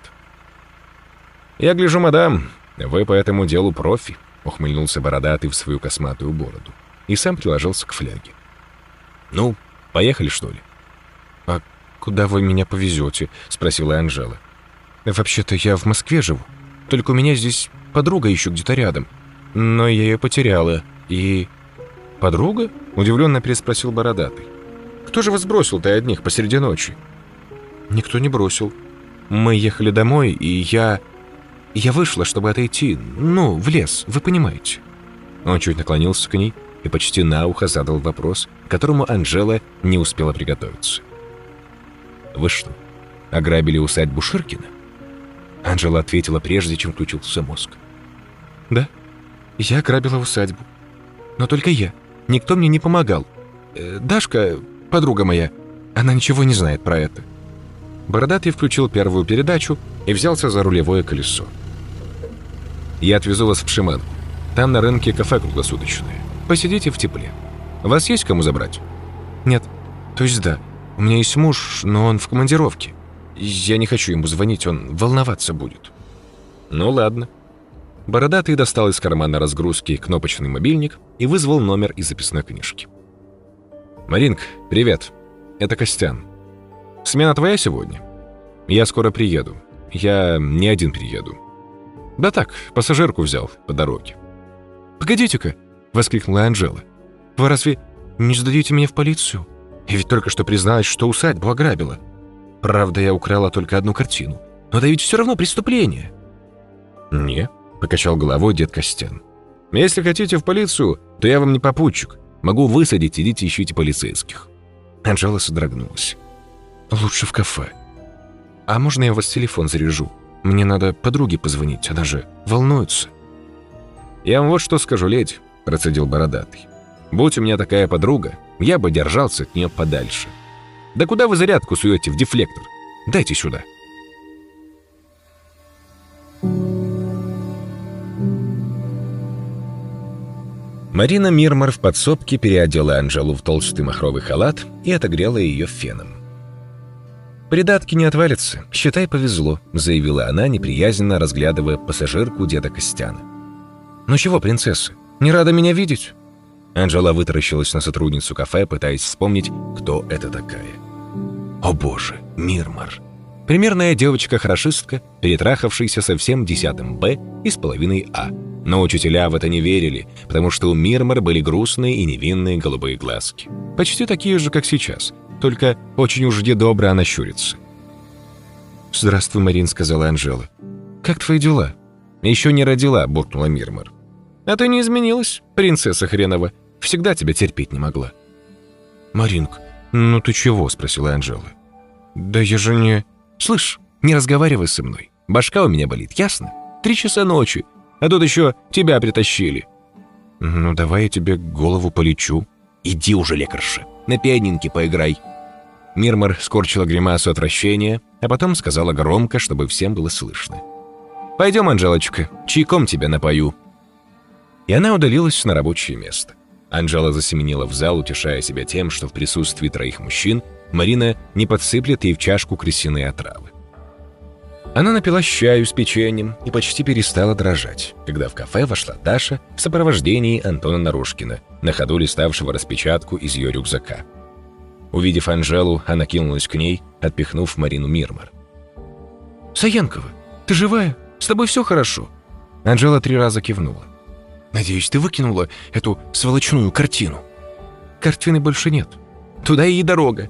«Я гляжу, мадам, вы по этому делу профи», — ухмыльнулся бородатый в свою косматую бороду и сам приложился к фляге. «Ну, поехали, что ли?» «А куда вы меня повезете?» — спросила Анжела. «Вообще-то я в Москве живу, только у меня здесь подруга еще где-то рядом, но я ее потеряла, и...» «Подруга?» — удивленно переспросил бородатый. «Кто же вас бросил-то одних посреди ночи?» «Никто не бросил. Мы ехали домой, и я...» Я вышла, чтобы отойти, ну, в лес, вы понимаете». Он чуть наклонился к ней и почти на ухо задал вопрос, к которому Анжела не успела приготовиться. «Вы что, ограбили усадьбу Ширкина?» Анжела ответила, прежде чем включился мозг. «Да, я ограбила усадьбу. Но только я. Никто мне не помогал. Э, Дашка, подруга моя, она ничего не знает про это». Бородатый включил первую передачу и взялся за рулевое колесо. «Я отвезу вас в Пшиманку. Там на рынке кафе круглосуточное. Посидите в тепле. Вас есть кому забрать?» «Нет. То есть да. У меня есть муж, но он в командировке. Я не хочу ему звонить, он волноваться будет». «Ну ладно». Бородатый достал из кармана разгрузки кнопочный мобильник и вызвал номер из записной книжки. «Маринк, привет. Это Костян. Смена твоя сегодня? Я скоро приеду. Я не один приеду. Да так, пассажирку взял по дороге. «Погодите-ка!» — воскликнула Анжела. «Вы разве не сдадите меня в полицию? Я ведь только что призналась, что усадьбу ограбила. Правда, я украла только одну картину. Но это ведь все равно преступление». «Не», — покачал головой дед Костян. «Если хотите в полицию, то я вам не попутчик. Могу высадить, идите ищите полицейских». Анжела содрогнулась. «Лучше в кафе. А можно я вас телефон заряжу? Мне надо подруге позвонить, она же волнуется». «Я вам вот что скажу, леди», — процедил бородатый. «Будь у меня такая подруга, я бы держался от нее подальше. Да куда вы зарядку суете в дефлектор? Дайте сюда». Марина Мирмар в подсобке переодела Анжелу в толстый махровый халат и отогрела ее феном. «Придатки не отвалятся, считай, повезло», — заявила она, неприязненно разглядывая пассажирку деда Костяна. «Ну чего, принцесса, не рада меня видеть?» Анжела вытаращилась на сотрудницу кафе, пытаясь вспомнить, кто это такая. «О боже, Мирмар!» Примерная девочка-хорошистка, перетрахавшаяся совсем десятым «Б» и с половиной «А». Но учителя в это не верили, потому что у Мирмар были грустные и невинные голубые глазки. Почти такие же, как сейчас, только очень уж недобро она щурится. «Здравствуй, Марин», — сказала Анжела. «Как твои дела?» «Еще не родила», — буркнула Мирмар. «А ты не изменилась, принцесса хренова. Всегда тебя терпеть не могла». «Маринк, «Ну ты чего?» — спросила Анжела. «Да я же не...» «Слышь, не разговаривай со мной. Башка у меня болит, ясно? Три часа ночи, а тут еще тебя притащили». «Ну давай я тебе голову полечу». «Иди уже, лекарша, на пианинке поиграй». Мирмар скорчила гримасу отвращения, а потом сказала громко, чтобы всем было слышно. «Пойдем, Анжелочка, чайком тебя напою». И она удалилась на рабочее место. Анжела засеменила в зал, утешая себя тем, что в присутствии троих мужчин Марина не подсыплет ей в чашку крысиные отравы. Она напилась чаю с печеньем и почти перестала дрожать, когда в кафе вошла Даша в сопровождении Антона Нарушкина, на ходу листавшего распечатку из ее рюкзака. Увидев Анжелу, она кинулась к ней, отпихнув Марину Мирмар. «Саянкова, ты живая? С тобой все хорошо?» Анжела три раза кивнула. «Надеюсь, ты выкинула эту сволочную картину?» «Картины больше нет. Туда и дорога».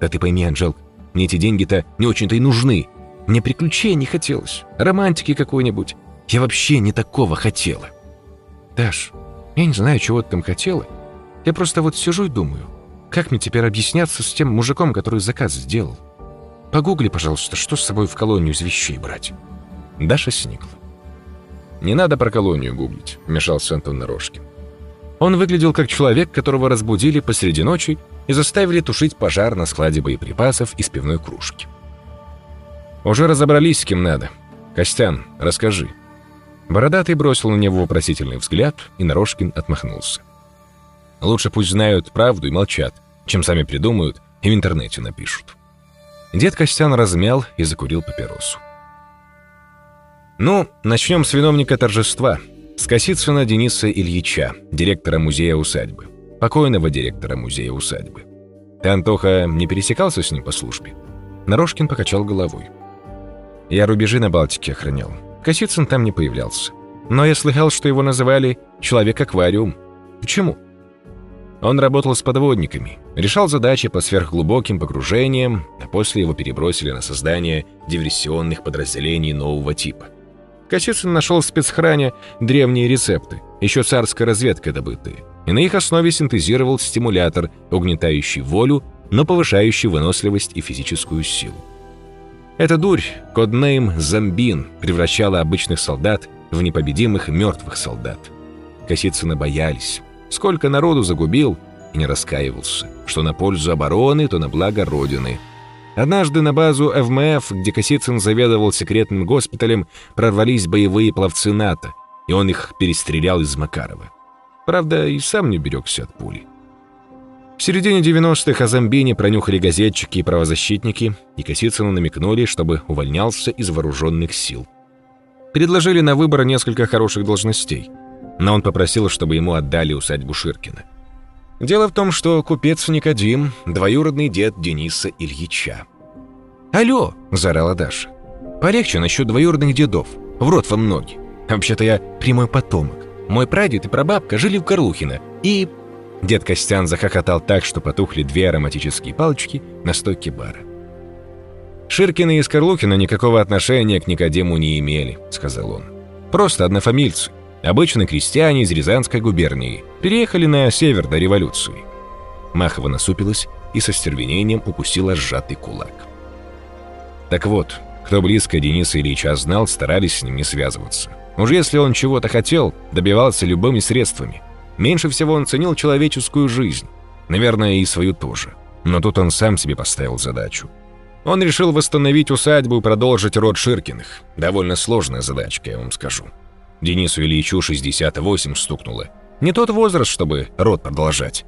«Да ты пойми, Анжел, мне эти деньги-то не очень-то и нужны. Мне приключений хотелось, романтики какой-нибудь. Я вообще не такого хотела». «Даш, я не знаю, чего ты там хотела. Я просто вот сижу и думаю, как мне теперь объясняться с тем мужиком, который заказ сделал? Погугли, пожалуйста, что с собой в колонию из вещей брать». Даша сникла. «Не надо про колонию гуглить», — вмешался Антон Нарожкин. Он выглядел как человек, которого разбудили посреди ночи и заставили тушить пожар на складе боеприпасов из пивной кружки. «Уже разобрались, с кем надо. Костян, расскажи». Бородатый бросил на него вопросительный взгляд, и Нарожкин отмахнулся. «Лучше пусть знают правду и молчат, чем сами придумают и в интернете напишут». Дед Костян размял и закурил папиросу. Ну, начнем с виновника торжества. С Косицына Дениса Ильича, директора музея-усадьбы. Покойного директора музея-усадьбы. Ты, Антоха, не пересекался с ним по службе? Нарожкин покачал головой. Я рубежи на Балтике охранял. Косицын там не появлялся. Но я слыхал, что его называли «человек-аквариум». Почему? Он работал с подводниками, решал задачи по сверхглубоким погружениям, а после его перебросили на создание диверсионных подразделений нового типа – Косицын нашел в спецхране древние рецепты, еще царской разведкой добытые, и на их основе синтезировал стимулятор, угнетающий волю, но повышающий выносливость и физическую силу. Эта дурь, коднейм «Зомбин», превращала обычных солдат в непобедимых мертвых солдат. Косицына боялись. Сколько народу загубил и не раскаивался, что на пользу обороны, то на благо Родины – Однажды на базу ФМФ, где Косицын заведовал секретным госпиталем, прорвались боевые пловцы НАТО, и он их перестрелял из Макарова. Правда, и сам не берегся от пули. В середине 90-х о Замбине пронюхали газетчики и правозащитники, и Косицыну намекнули, чтобы увольнялся из вооруженных сил. Предложили на выбор несколько хороших должностей, но он попросил, чтобы ему отдали усадьбу Ширкина. Дело в том, что купец Никодим – двоюродный дед Дениса Ильича. «Алло!» – заорала Даша. «Полегче насчет двоюродных дедов. В рот вам ноги. Вообще-то я прямой потомок. Мой прадед и прабабка жили в Горлухино. И...» Дед Костян захохотал так, что потухли две ароматические палочки на стойке бара. «Ширкины и Скорлухина никакого отношения к Никодиму не имели», — сказал он. «Просто однофамильцы. Обычно крестьяне из Рязанской губернии переехали на север до революции. Махова насупилась и со стервенением укусила сжатый кулак. Так вот, кто близко Дениса Ильича знал, старались с ним не связываться. Уж если он чего-то хотел, добивался любыми средствами. Меньше всего он ценил человеческую жизнь. Наверное, и свою тоже. Но тут он сам себе поставил задачу. Он решил восстановить усадьбу и продолжить род Ширкиных. Довольно сложная задачка, я вам скажу. Денису Ильичу 68 стукнуло. Не тот возраст, чтобы род продолжать.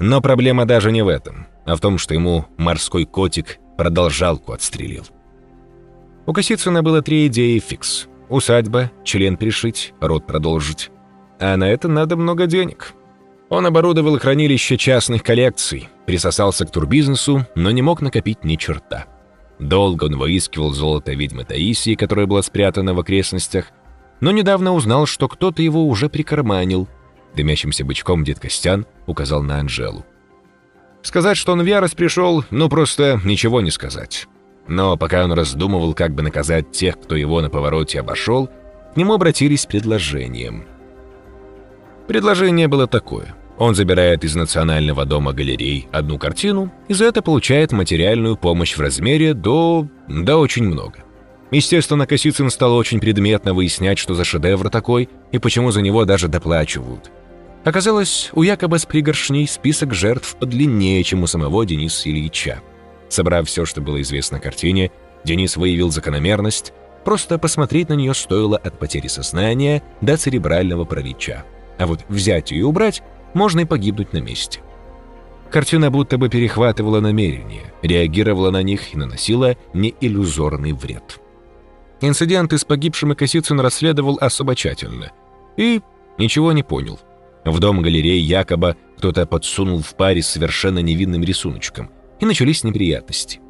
Но проблема даже не в этом, а в том, что ему морской котик продолжалку отстрелил. У Косицына было три идеи фикс. Усадьба, член пришить, род продолжить. А на это надо много денег. Он оборудовал хранилище частных коллекций, присосался к турбизнесу, но не мог накопить ни черта. Долго он выискивал золото ведьмы Таисии, которое было спрятано в окрестностях, но недавно узнал, что кто-то его уже прикарманил. Дымящимся бычком дед Костян указал на Анжелу. Сказать, что он в ярость пришел, ну просто ничего не сказать. Но пока он раздумывал, как бы наказать тех, кто его на повороте обошел, к нему обратились с предложением. Предложение было такое. Он забирает из Национального дома галерей одну картину и за это получает материальную помощь в размере до... да очень много. Естественно, Косицын стал очень предметно выяснять, что за шедевр такой и почему за него даже доплачивают. Оказалось, у якобы с пригоршней список жертв подлиннее, чем у самого Дениса Ильича. Собрав все, что было известно картине, Денис выявил закономерность, просто посмотреть на нее стоило от потери сознания до церебрального паралича. А вот взять и убрать можно и погибнуть на месте. Картина будто бы перехватывала намерения, реагировала на них и наносила неиллюзорный вред. Инциденты с погибшим и Косицын расследовал особо тщательно. И ничего не понял. В дом галереи якобы кто-то подсунул в паре с совершенно невинным рисуночком, и начались неприятности.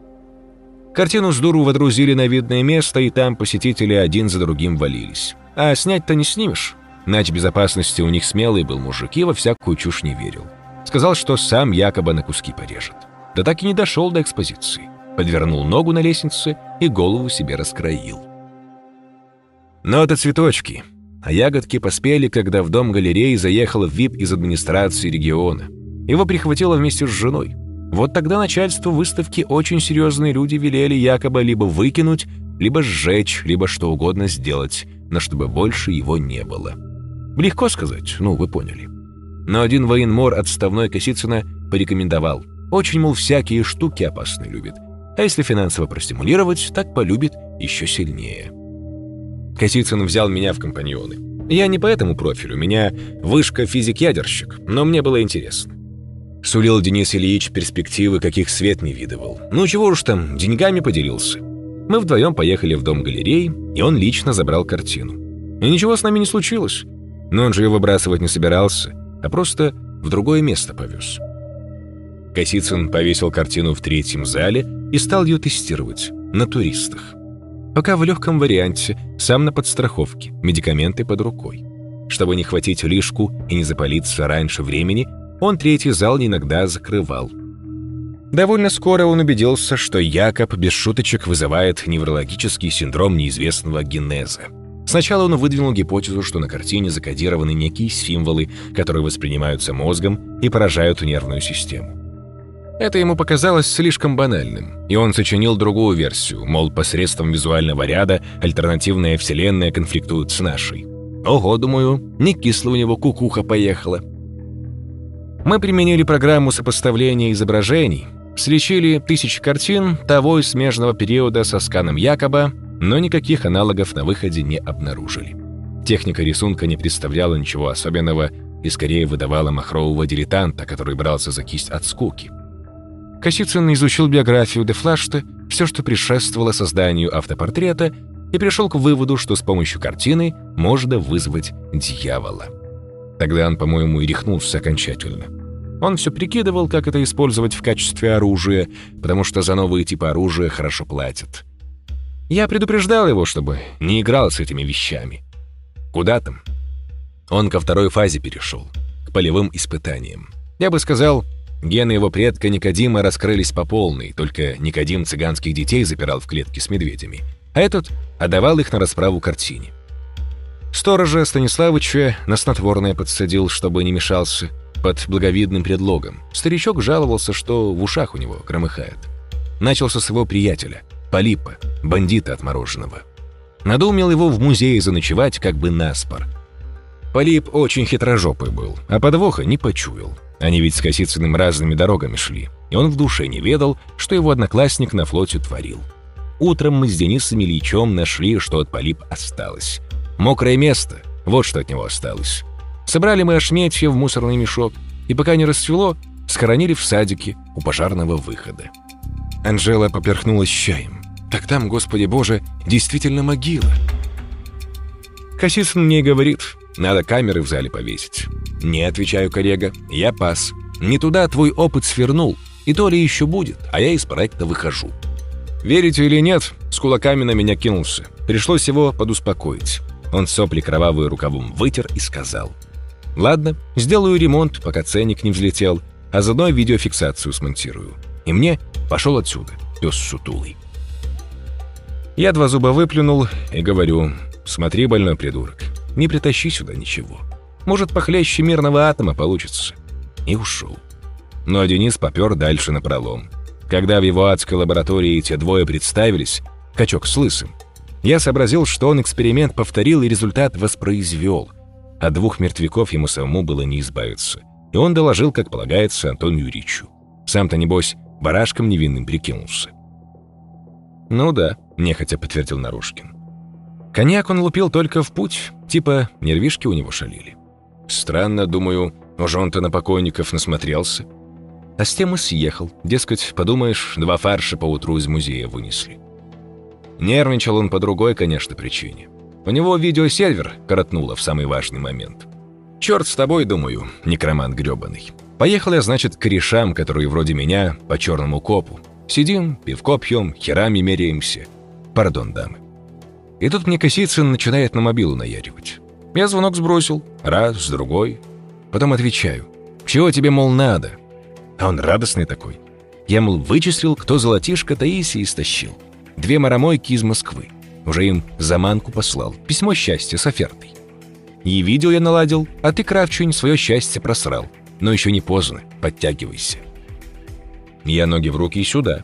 Картину с дуру водрузили на видное место, и там посетители один за другим валились. А снять-то не снимешь. Нач безопасности у них смелый был мужик и во всякую чушь не верил. Сказал, что сам якобы на куски порежет. Да так и не дошел до экспозиции. Подвернул ногу на лестнице и голову себе раскроил. Но это цветочки. А ягодки поспели, когда в дом галереи заехал ВИП из администрации региона. Его прихватило вместе с женой. Вот тогда начальству выставки очень серьезные люди велели якобы либо выкинуть, либо сжечь, либо что угодно сделать, но чтобы больше его не было. Легко сказать, ну, вы поняли. Но один военмор отставной Косицына порекомендовал. Очень, мол, всякие штуки опасные любит. А если финансово простимулировать, так полюбит еще сильнее. Косицын взял меня в компаньоны. Я не по этому профилю, у меня вышка физик-ядерщик, но мне было интересно. Сулил Денис Ильич перспективы, каких свет не видывал. Ну чего уж там, деньгами поделился. Мы вдвоем поехали в дом галереи, и он лично забрал картину. И ничего с нами не случилось. Но он же ее выбрасывать не собирался, а просто в другое место повез. Косицын повесил картину в третьем зале и стал ее тестировать на туристах. Пока в легком варианте, сам на подстраховке, медикаменты под рукой. Чтобы не хватить лишку и не запалиться раньше времени, он третий зал иногда закрывал. Довольно скоро он убедился, что Якоб без шуточек вызывает неврологический синдром неизвестного генеза. Сначала он выдвинул гипотезу, что на картине закодированы некие символы, которые воспринимаются мозгом и поражают нервную систему. Это ему показалось слишком банальным, и он сочинил другую версию, мол, посредством визуального ряда альтернативная вселенная конфликтует с нашей. Ого, думаю, не кисло у него кукуха поехала. Мы применили программу сопоставления изображений, слечили тысячи картин того и смежного периода со сканом Якоба, но никаких аналогов на выходе не обнаружили. Техника рисунка не представляла ничего особенного и скорее выдавала махрового дилетанта, который брался за кисть от скуки. Косицын изучил биографию де Флашта, все, что предшествовало созданию автопортрета, и пришел к выводу, что с помощью картины можно вызвать дьявола. Тогда он, по-моему, и рехнулся окончательно. Он все прикидывал, как это использовать в качестве оружия, потому что за новые типы оружия хорошо платят. Я предупреждал его, чтобы не играл с этими вещами. Куда там? Он ко второй фазе перешел, к полевым испытаниям. Я бы сказал, гены его предка Никодима раскрылись по полной, только Никодим цыганских детей запирал в клетке с медведями, а этот отдавал их на расправу картине. Сторожа Станиславыча на снотворное подсадил, чтобы не мешался, под благовидным предлогом. Старичок жаловался, что в ушах у него громыхает. Начал со своего приятеля — Полипа, бандита отмороженного. Надумал его в музее заночевать как бы наспор. Полип очень хитрожопый был, а подвоха не почуял. Они ведь с Косицыным разными дорогами шли, и он в душе не ведал, что его одноклассник на флоте творил. Утром мы с Денисом Ильичем нашли, что от Полип осталось. Мокрое место, вот что от него осталось. Собрали мы ошметья в мусорный мешок, и пока не расцвело, схоронили в садике у пожарного выхода. Анжела поперхнулась чаем. Так там, Господи Боже, действительно могила. Кассисон мне говорит, надо камеры в зале повесить. Не отвечаю, коллега, я пас. Не туда твой опыт свернул, и то ли еще будет, а я из проекта выхожу. Верите или нет, с кулаками на меня кинулся. Пришлось его подуспокоить. Он сопли кровавые рукавом вытер и сказал. «Ладно, сделаю ремонт, пока ценник не взлетел, а заодно видеофиксацию смонтирую. И мне пошел отсюда, пес сутулый». Я два зуба выплюнул и говорю, смотри, больной придурок, не притащи сюда ничего. Может, похлеще мирного атома получится. и ушел. Но Денис попер дальше на пролом. Когда в его адской лаборатории те двое представились, качок с лысым, я сообразил, что он эксперимент повторил и результат воспроизвел. От двух мертвяков ему самому было не избавиться. И он доложил, как полагается, Антону Юрьевичу. Сам-то, небось, барашком невинным прикинулся. «Ну да», — нехотя подтвердил Нарушкин. Коньяк он лупил только в путь, типа нервишки у него шалили. Странно, думаю, уже он-то на покойников насмотрелся. А с тем и съехал. Дескать, подумаешь, два фарша поутру из музея вынесли. Нервничал он по другой, конечно, причине. У него видеосервер коротнуло в самый важный момент. Черт с тобой, думаю, некромант грёбаный. Поехал я, значит, к корешам, которые вроде меня, по черному копу. Сидим, пивко пьем, херами меряемся. Пардон, дамы. И тут мне Косицын начинает на мобилу наяривать. Я звонок сбросил, раз, другой. Потом отвечаю. «Чего тебе, мол, надо?» А он радостный такой. Я, мол, вычислил, кто золотишко Таисии стащил. Две маромойки из Москвы. Уже им заманку послал. Письмо счастья с офертой. И видео я наладил, а ты, Кравчунь, свое счастье просрал. Но еще не поздно, подтягивайся. Я ноги в руки и сюда.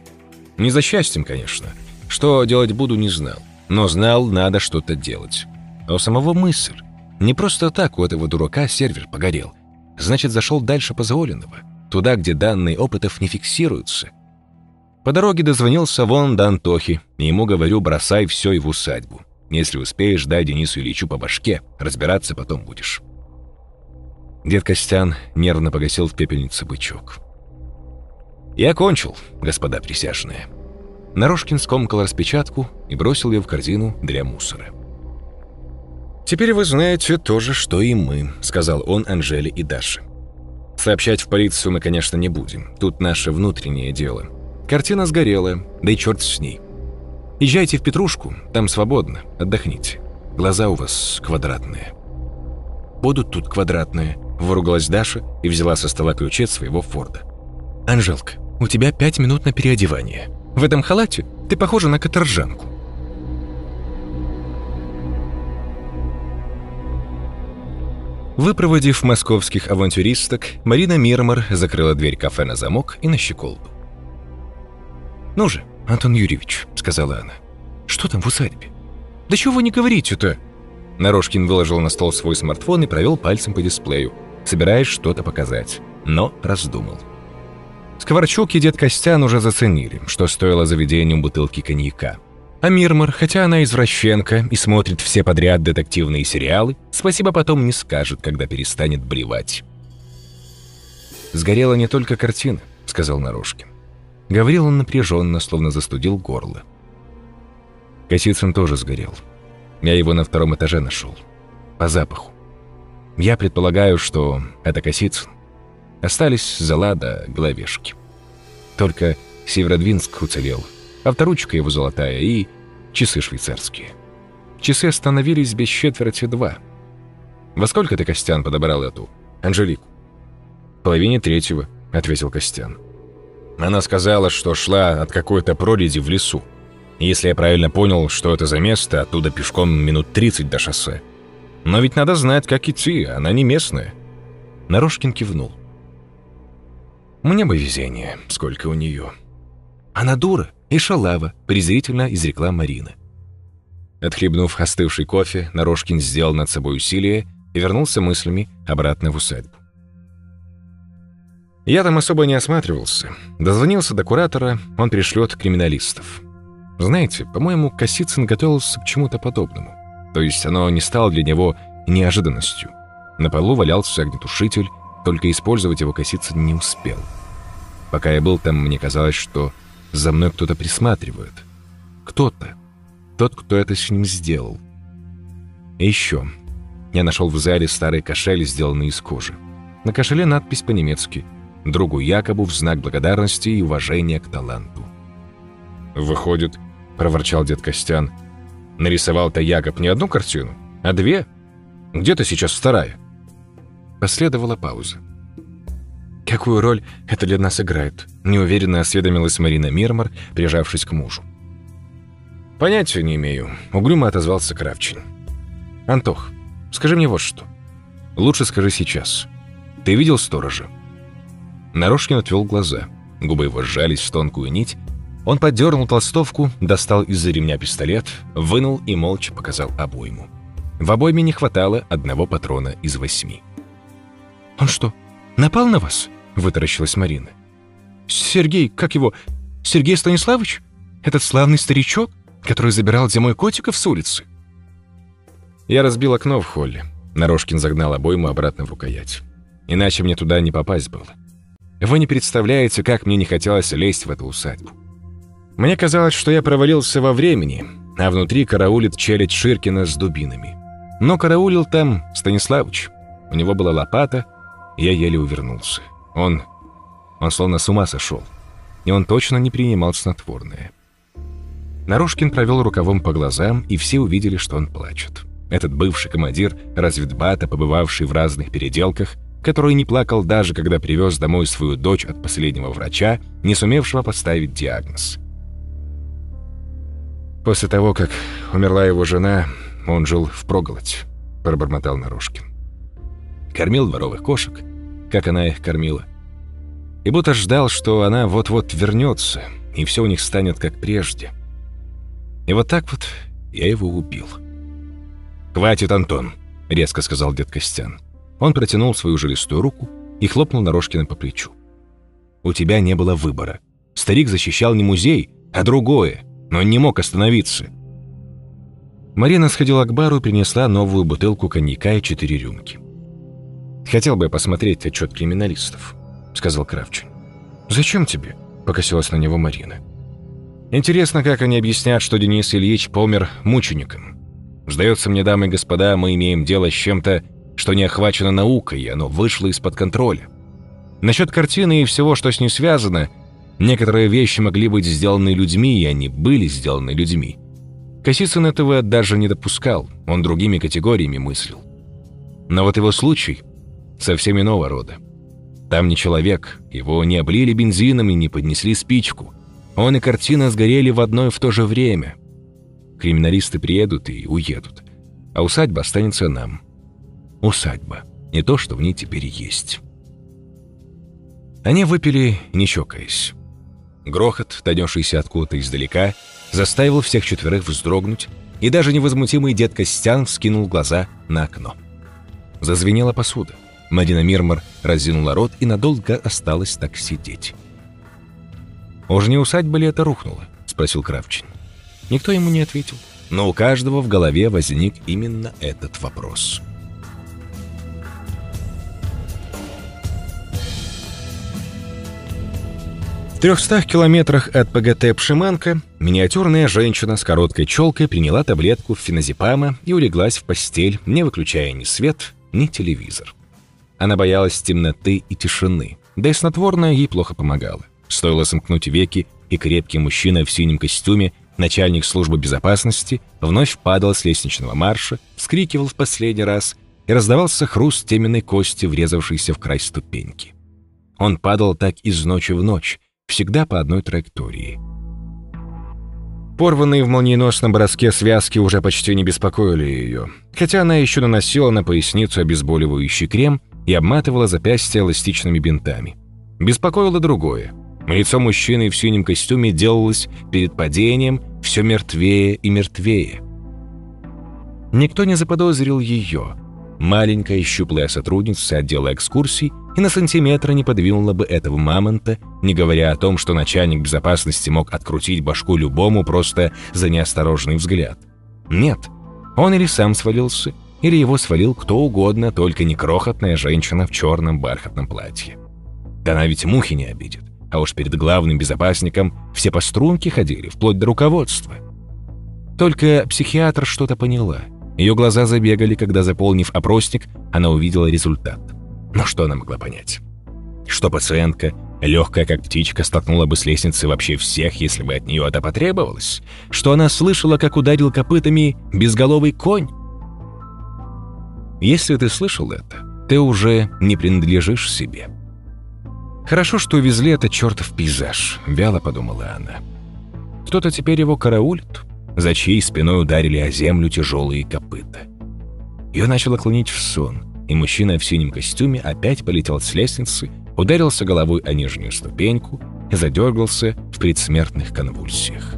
Не за счастьем, конечно. Что делать буду, не знал. Но знал, надо что-то делать. А у самого мысль. Не просто так у этого дурака сервер погорел. Значит, зашел дальше позволенного. Туда, где данные опытов не фиксируются. По дороге дозвонился вон до Антохи, и ему говорю, бросай все и в усадьбу. Если успеешь, дай Денису Ильичу по башке, разбираться потом будешь. Дед Костян нервно погасил в пепельнице бычок. «Я кончил, господа присяжные». Нарожкин скомкал распечатку и бросил ее в корзину для мусора. «Теперь вы знаете то же, что и мы», — сказал он Анжеле и Даше. «Сообщать в полицию мы, конечно, не будем. Тут наше внутреннее дело. Картина сгорела, да и черт с ней. Езжайте в Петрушку, там свободно, отдохните. Глаза у вас квадратные». «Будут тут квадратные», — выругалась Даша и взяла со стола ключи от своего Форда. «Анжелка, у тебя пять минут на переодевание. В этом халате ты похожа на каторжанку. Выпроводив московских авантюристок, Марина Мирмор закрыла дверь кафе на замок и на щеколду. «Ну же, Антон Юрьевич», — сказала она, — «что там в усадьбе?» «Да чего вы не говорите-то?» Нарожкин выложил на стол свой смартфон и провел пальцем по дисплею, собираясь что-то показать, но раздумал. Скворчук и дед Костян уже заценили, что стоило заведению бутылки коньяка. А Мирмор, хотя она извращенка и смотрит все подряд детективные сериалы, спасибо потом не скажет, когда перестанет блевать. «Сгорела не только картина», — сказал Нарушкин. Говорил он напряженно, словно застудил горло. Косицын тоже сгорел. Я его на втором этаже нашел. По запаху. Я предполагаю, что это Косицын. Остались зола до головешки. Только Северодвинск уцелел, авторучка его золотая и часы швейцарские. Часы остановились без четверти два. «Во сколько ты, Костян, подобрал эту Анжелику?» «Половине третьего», — ответил Костян. Она сказала, что шла от какой-то прорези в лесу. Если я правильно понял, что это за место, оттуда пешком минут 30 до шоссе. Но ведь надо знать, как идти, она не местная. Нарожкин кивнул. Мне бы везение, сколько у нее. Она дура и шалава, презрительно изрекла Марина. Отхлебнув остывший кофе, Нарожкин сделал над собой усилие и вернулся мыслями обратно в усадьбу. Я там особо не осматривался. Дозвонился до куратора, он пришлет криминалистов. Знаете, по-моему, Косицын готовился к чему-то подобному. То есть оно не стало для него неожиданностью. На полу валялся огнетушитель, только использовать его Косицын не успел. Пока я был там, мне казалось, что за мной кто-то присматривает. Кто-то. Тот, кто это с ним сделал. И еще. Я нашел в зале старый кошель, сделанный из кожи. На кошеле надпись по-немецки «Другу Якобу в знак благодарности и уважения к таланту». «Выходит», — проворчал дед Костян, «нарисовал-то Якоб не одну картину, а две? Где-то сейчас вторая?» Последовала пауза. «Какую роль это для нас играет?» – неуверенно осведомилась Марина Мирмор, прижавшись к мужу. «Понятия не имею», – угрюмо отозвался Кравчин. «Антох, скажи мне вот что. Лучше скажи сейчас. Ты видел сторожа?» Нарушкин отвел глаза. Губы его сжались в тонкую нить. Он поддернул толстовку, достал из-за ремня пистолет, вынул и молча показал обойму. В обойме не хватало одного патрона из восьми. «Он что, напал на вас?» — вытаращилась Марина. «Сергей, как его? Сергей Станиславович? Этот славный старичок, который забирал зимой котиков с улицы?» Я разбил окно в холле. Нарожкин загнал обойму обратно в рукоять. Иначе мне туда не попасть было. Вы не представляете, как мне не хотелось лезть в эту усадьбу. Мне казалось, что я провалился во времени, а внутри караулит челядь Ширкина с дубинами. Но караулил там Станиславыч. У него была лопата, я еле увернулся. Он... он словно с ума сошел. И он точно не принимал снотворное. Нарушкин провел рукавом по глазам, и все увидели, что он плачет. Этот бывший командир разведбата, побывавший в разных переделках, который не плакал даже, когда привез домой свою дочь от последнего врача, не сумевшего поставить диагноз. «После того, как умерла его жена, он жил в проголодь», — пробормотал Нарушкин. Кормил дворовых кошек, как она их кормила. И будто ждал, что она вот-вот вернется, и все у них станет как прежде. И вот так вот я его убил. «Хватит, Антон», — резко сказал дед Костян. Он протянул свою жилистую руку и хлопнул Нарожкина по плечу. «У тебя не было выбора. Старик защищал не музей, а другое, но он не мог остановиться». Марина сходила к бару и принесла новую бутылку коньяка и четыре рюмки. «Хотел бы я посмотреть отчет криминалистов», — сказал Кравчин. «Зачем тебе?» — покосилась на него Марина. «Интересно, как они объяснят, что Денис Ильич помер мучеником. Сдается мне, дамы и господа, мы имеем дело с чем-то, что не охвачено наукой, и оно вышло из-под контроля. Насчет картины и всего, что с ней связано, некоторые вещи могли быть сделаны людьми, и они были сделаны людьми. Косицын этого даже не допускал, он другими категориями мыслил. Но вот его случай совсем иного рода. Там не человек, его не облили бензином и не поднесли спичку. Он и картина сгорели в одно и в то же время. Криминалисты приедут и уедут, а усадьба останется нам усадьба. Не то, что в ней теперь есть. Они выпили, не чокаясь. Грохот, донесшийся откуда-то издалека, заставил всех четверых вздрогнуть, и даже невозмутимый дед Костян вскинул глаза на окно. Зазвенела посуда. Мадина Мирмар разинула рот и надолго осталась так сидеть. «Уж не усадьба ли это рухнула?» — спросил Кравчин. Никто ему не ответил, но у каждого в голове возник именно этот вопрос. «Вопрос». трехстах километрах от ПГТ Пшиманка миниатюрная женщина с короткой челкой приняла таблетку феназепама и улеглась в постель, не выключая ни свет, ни телевизор. Она боялась темноты и тишины, да и снотворное ей плохо помогало. Стоило сомкнуть веки, и крепкий мужчина в синем костюме, начальник службы безопасности, вновь падал с лестничного марша, вскрикивал в последний раз, и раздавался хруст теменной кости, врезавшейся в край ступеньки. Он падал так из ночи в ночь, всегда по одной траектории. Порванные в молниеносном броске связки уже почти не беспокоили ее, хотя она еще наносила на поясницу обезболивающий крем и обматывала запястья эластичными бинтами. Беспокоило другое. Лицо мужчины в синем костюме делалось перед падением все мертвее и мертвее. Никто не заподозрил ее. Маленькая щуплая сотрудница отдела экскурсий и на сантиметр не подвинула бы этого мамонта, не говоря о том, что начальник безопасности мог открутить башку любому просто за неосторожный взгляд. Нет, он или сам свалился, или его свалил кто угодно, только не крохотная женщина в черном бархатном платье. Да она ведь мухи не обидит, а уж перед главным безопасником все по струнке ходили, вплоть до руководства. Только психиатр что-то поняла. Ее глаза забегали, когда, заполнив опросник, она увидела результат – но что она могла понять? Что пациентка, легкая как птичка, столкнула бы с лестницы вообще всех, если бы от нее это потребовалось? Что она слышала, как ударил копытами безголовый конь? Если ты слышал это, ты уже не принадлежишь себе. Хорошо, что увезли этот чертов пейзаж, вяло подумала она. Кто-то теперь его караулит, за чьей спиной ударили о землю тяжелые копыта. Ее начало клонить в сон — и мужчина в синем костюме опять полетел с лестницы, ударился головой о нижнюю ступеньку и задергался в предсмертных конвульсиях.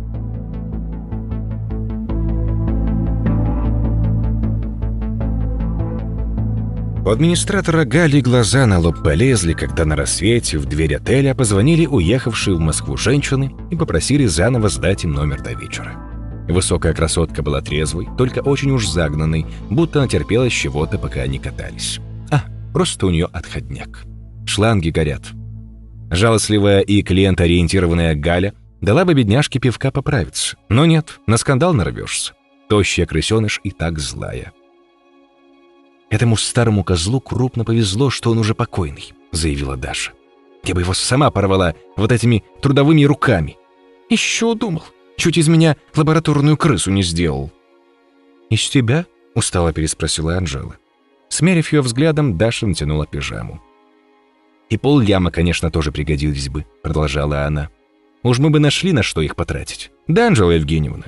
У администратора Гали глаза на лоб полезли, когда на рассвете в дверь отеля позвонили уехавшие в Москву женщины и попросили заново сдать им номер до вечера. Высокая красотка была трезвой, только очень уж загнанной, будто натерпелась чего-то, пока они катались. А, просто у нее отходняк. Шланги горят. Жалостливая и клиент-ориентированная Галя дала бы бедняжке пивка поправиться. Но нет, на скандал нарвешься. Тощая крысеныш и так злая. «Этому старому козлу крупно повезло, что он уже покойный», — заявила Даша. «Я бы его сама порвала вот этими трудовыми руками. Еще думал. Чуть из меня лабораторную крысу не сделал». «Из тебя?» — устало переспросила Анжела. Смерив ее взглядом, Даша натянула пижаму. «И пол яма, конечно, тоже пригодились бы», — продолжала она. «Уж мы бы нашли, на что их потратить. Да, Анжела Евгеньевна?»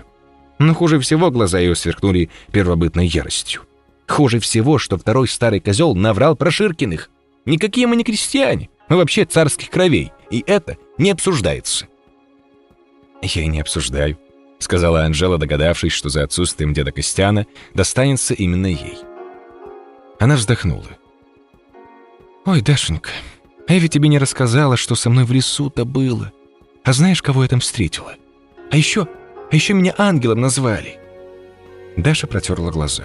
Но хуже всего глаза ее сверкнули первобытной яростью. Хуже всего, что второй старый козел наврал про Ширкиных. Никакие мы не крестьяне, мы вообще царских кровей, и это не обсуждается. «Я и не обсуждаю», — сказала Анжела, догадавшись, что за отсутствием деда Костяна достанется именно ей. Она вздохнула. «Ой, Дашенька, а я ведь тебе не рассказала, что со мной в лесу-то было. А знаешь, кого я там встретила? А еще, а еще меня ангелом назвали». Даша протерла глаза.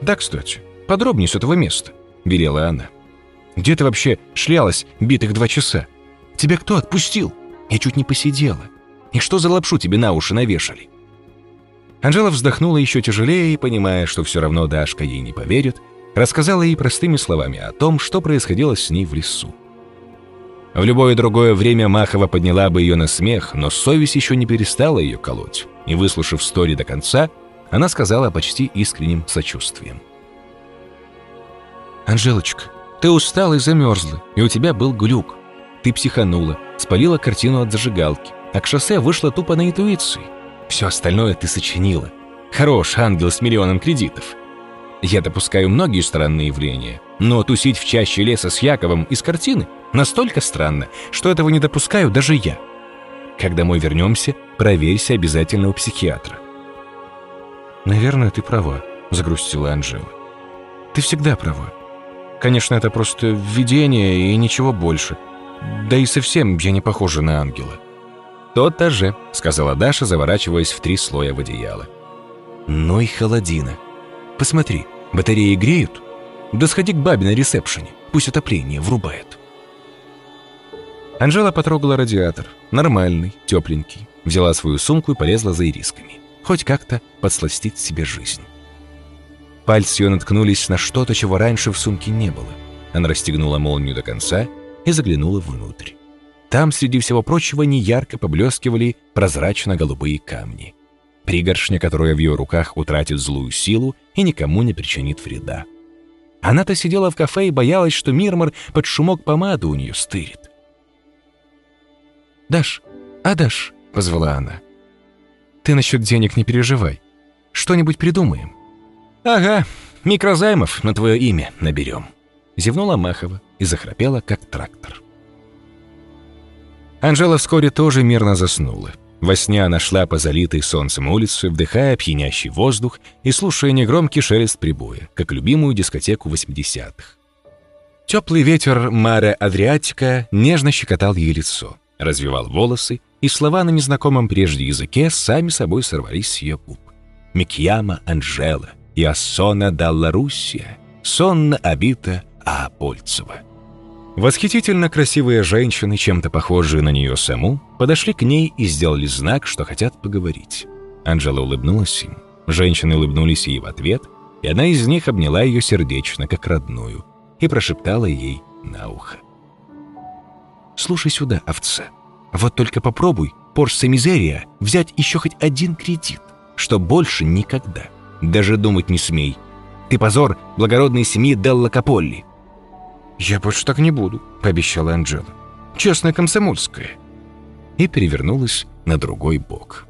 «Да, кстати, подробнее с этого места», — велела она. «Где ты вообще шлялась битых два часа? Тебя кто отпустил? Я чуть не посидела. И что за лапшу тебе на уши навешали?» Анжела вздохнула еще тяжелее и, понимая, что все равно Дашка ей не поверит, рассказала ей простыми словами о том, что происходило с ней в лесу. В любое другое время Махова подняла бы ее на смех, но совесть еще не перестала ее колоть, и, выслушав стори до конца, она сказала почти искренним сочувствием. «Анжелочка, ты устала и замерзла, и у тебя был глюк. Ты психанула, спалила картину от зажигалки, а к шоссе вышла тупо на интуиции. Все остальное ты сочинила. Хорош ангел с миллионом кредитов. Я допускаю многие странные явления, но тусить в чаще леса с Яковом из картины настолько странно, что этого не допускаю даже я. Когда мы вернемся, проверься обязательно у психиатра. «Наверное, ты права», — загрустила Анжела. «Ты всегда права. Конечно, это просто видение и ничего больше. Да и совсем я не похожа на ангела». «То-то же», — сказала Даша, заворачиваясь в три слоя в одеяло. «Ну и холодина. Посмотри, батареи греют? Да сходи к бабе на ресепшене, пусть отопление врубает». Анжела потрогала радиатор. Нормальный, тепленький. Взяла свою сумку и полезла за ирисками хоть как-то подсластить себе жизнь. Пальцы ее наткнулись на что-то, чего раньше в сумке не было. Она расстегнула молнию до конца и заглянула внутрь. Там, среди всего прочего, неярко поблескивали прозрачно-голубые камни. Пригоршня, которая в ее руках утратит злую силу и никому не причинит вреда. Она-то сидела в кафе и боялась, что Мирмор под шумок помаду у нее стырит. «Даш, а Даш?» — позвала она. Ты насчет денег не переживай. Что-нибудь придумаем». «Ага, микрозаймов на твое имя наберем», — зевнула Махова и захрапела, как трактор. Анжела вскоре тоже мирно заснула. Во сне она шла по залитой солнцем улице, вдыхая пьянящий воздух и слушая негромкий шелест прибоя, как любимую дискотеку 80-х. Теплый ветер Маре Адриатика нежно щекотал ей лицо, развивал волосы и слова на незнакомом прежде языке сами собой сорвались с ее губ. «Микьяма Анжела, Иосона Далла Руссия, сонно обита Аапольцева». Восхитительно красивые женщины, чем-то похожие на нее саму, подошли к ней и сделали знак, что хотят поговорить. Анжела улыбнулась им. Женщины улыбнулись ей в ответ, и одна из них обняла ее сердечно, как родную, и прошептала ей на ухо. «Слушай сюда, овца». Вот только попробуй, Порше Мизерия, взять еще хоть один кредит, что больше никогда. Даже думать не смей. Ты позор благородной семьи Делла Каполли. «Я больше так не буду», — пообещала Анджела. «Честная комсомольская». И перевернулась на другой бок.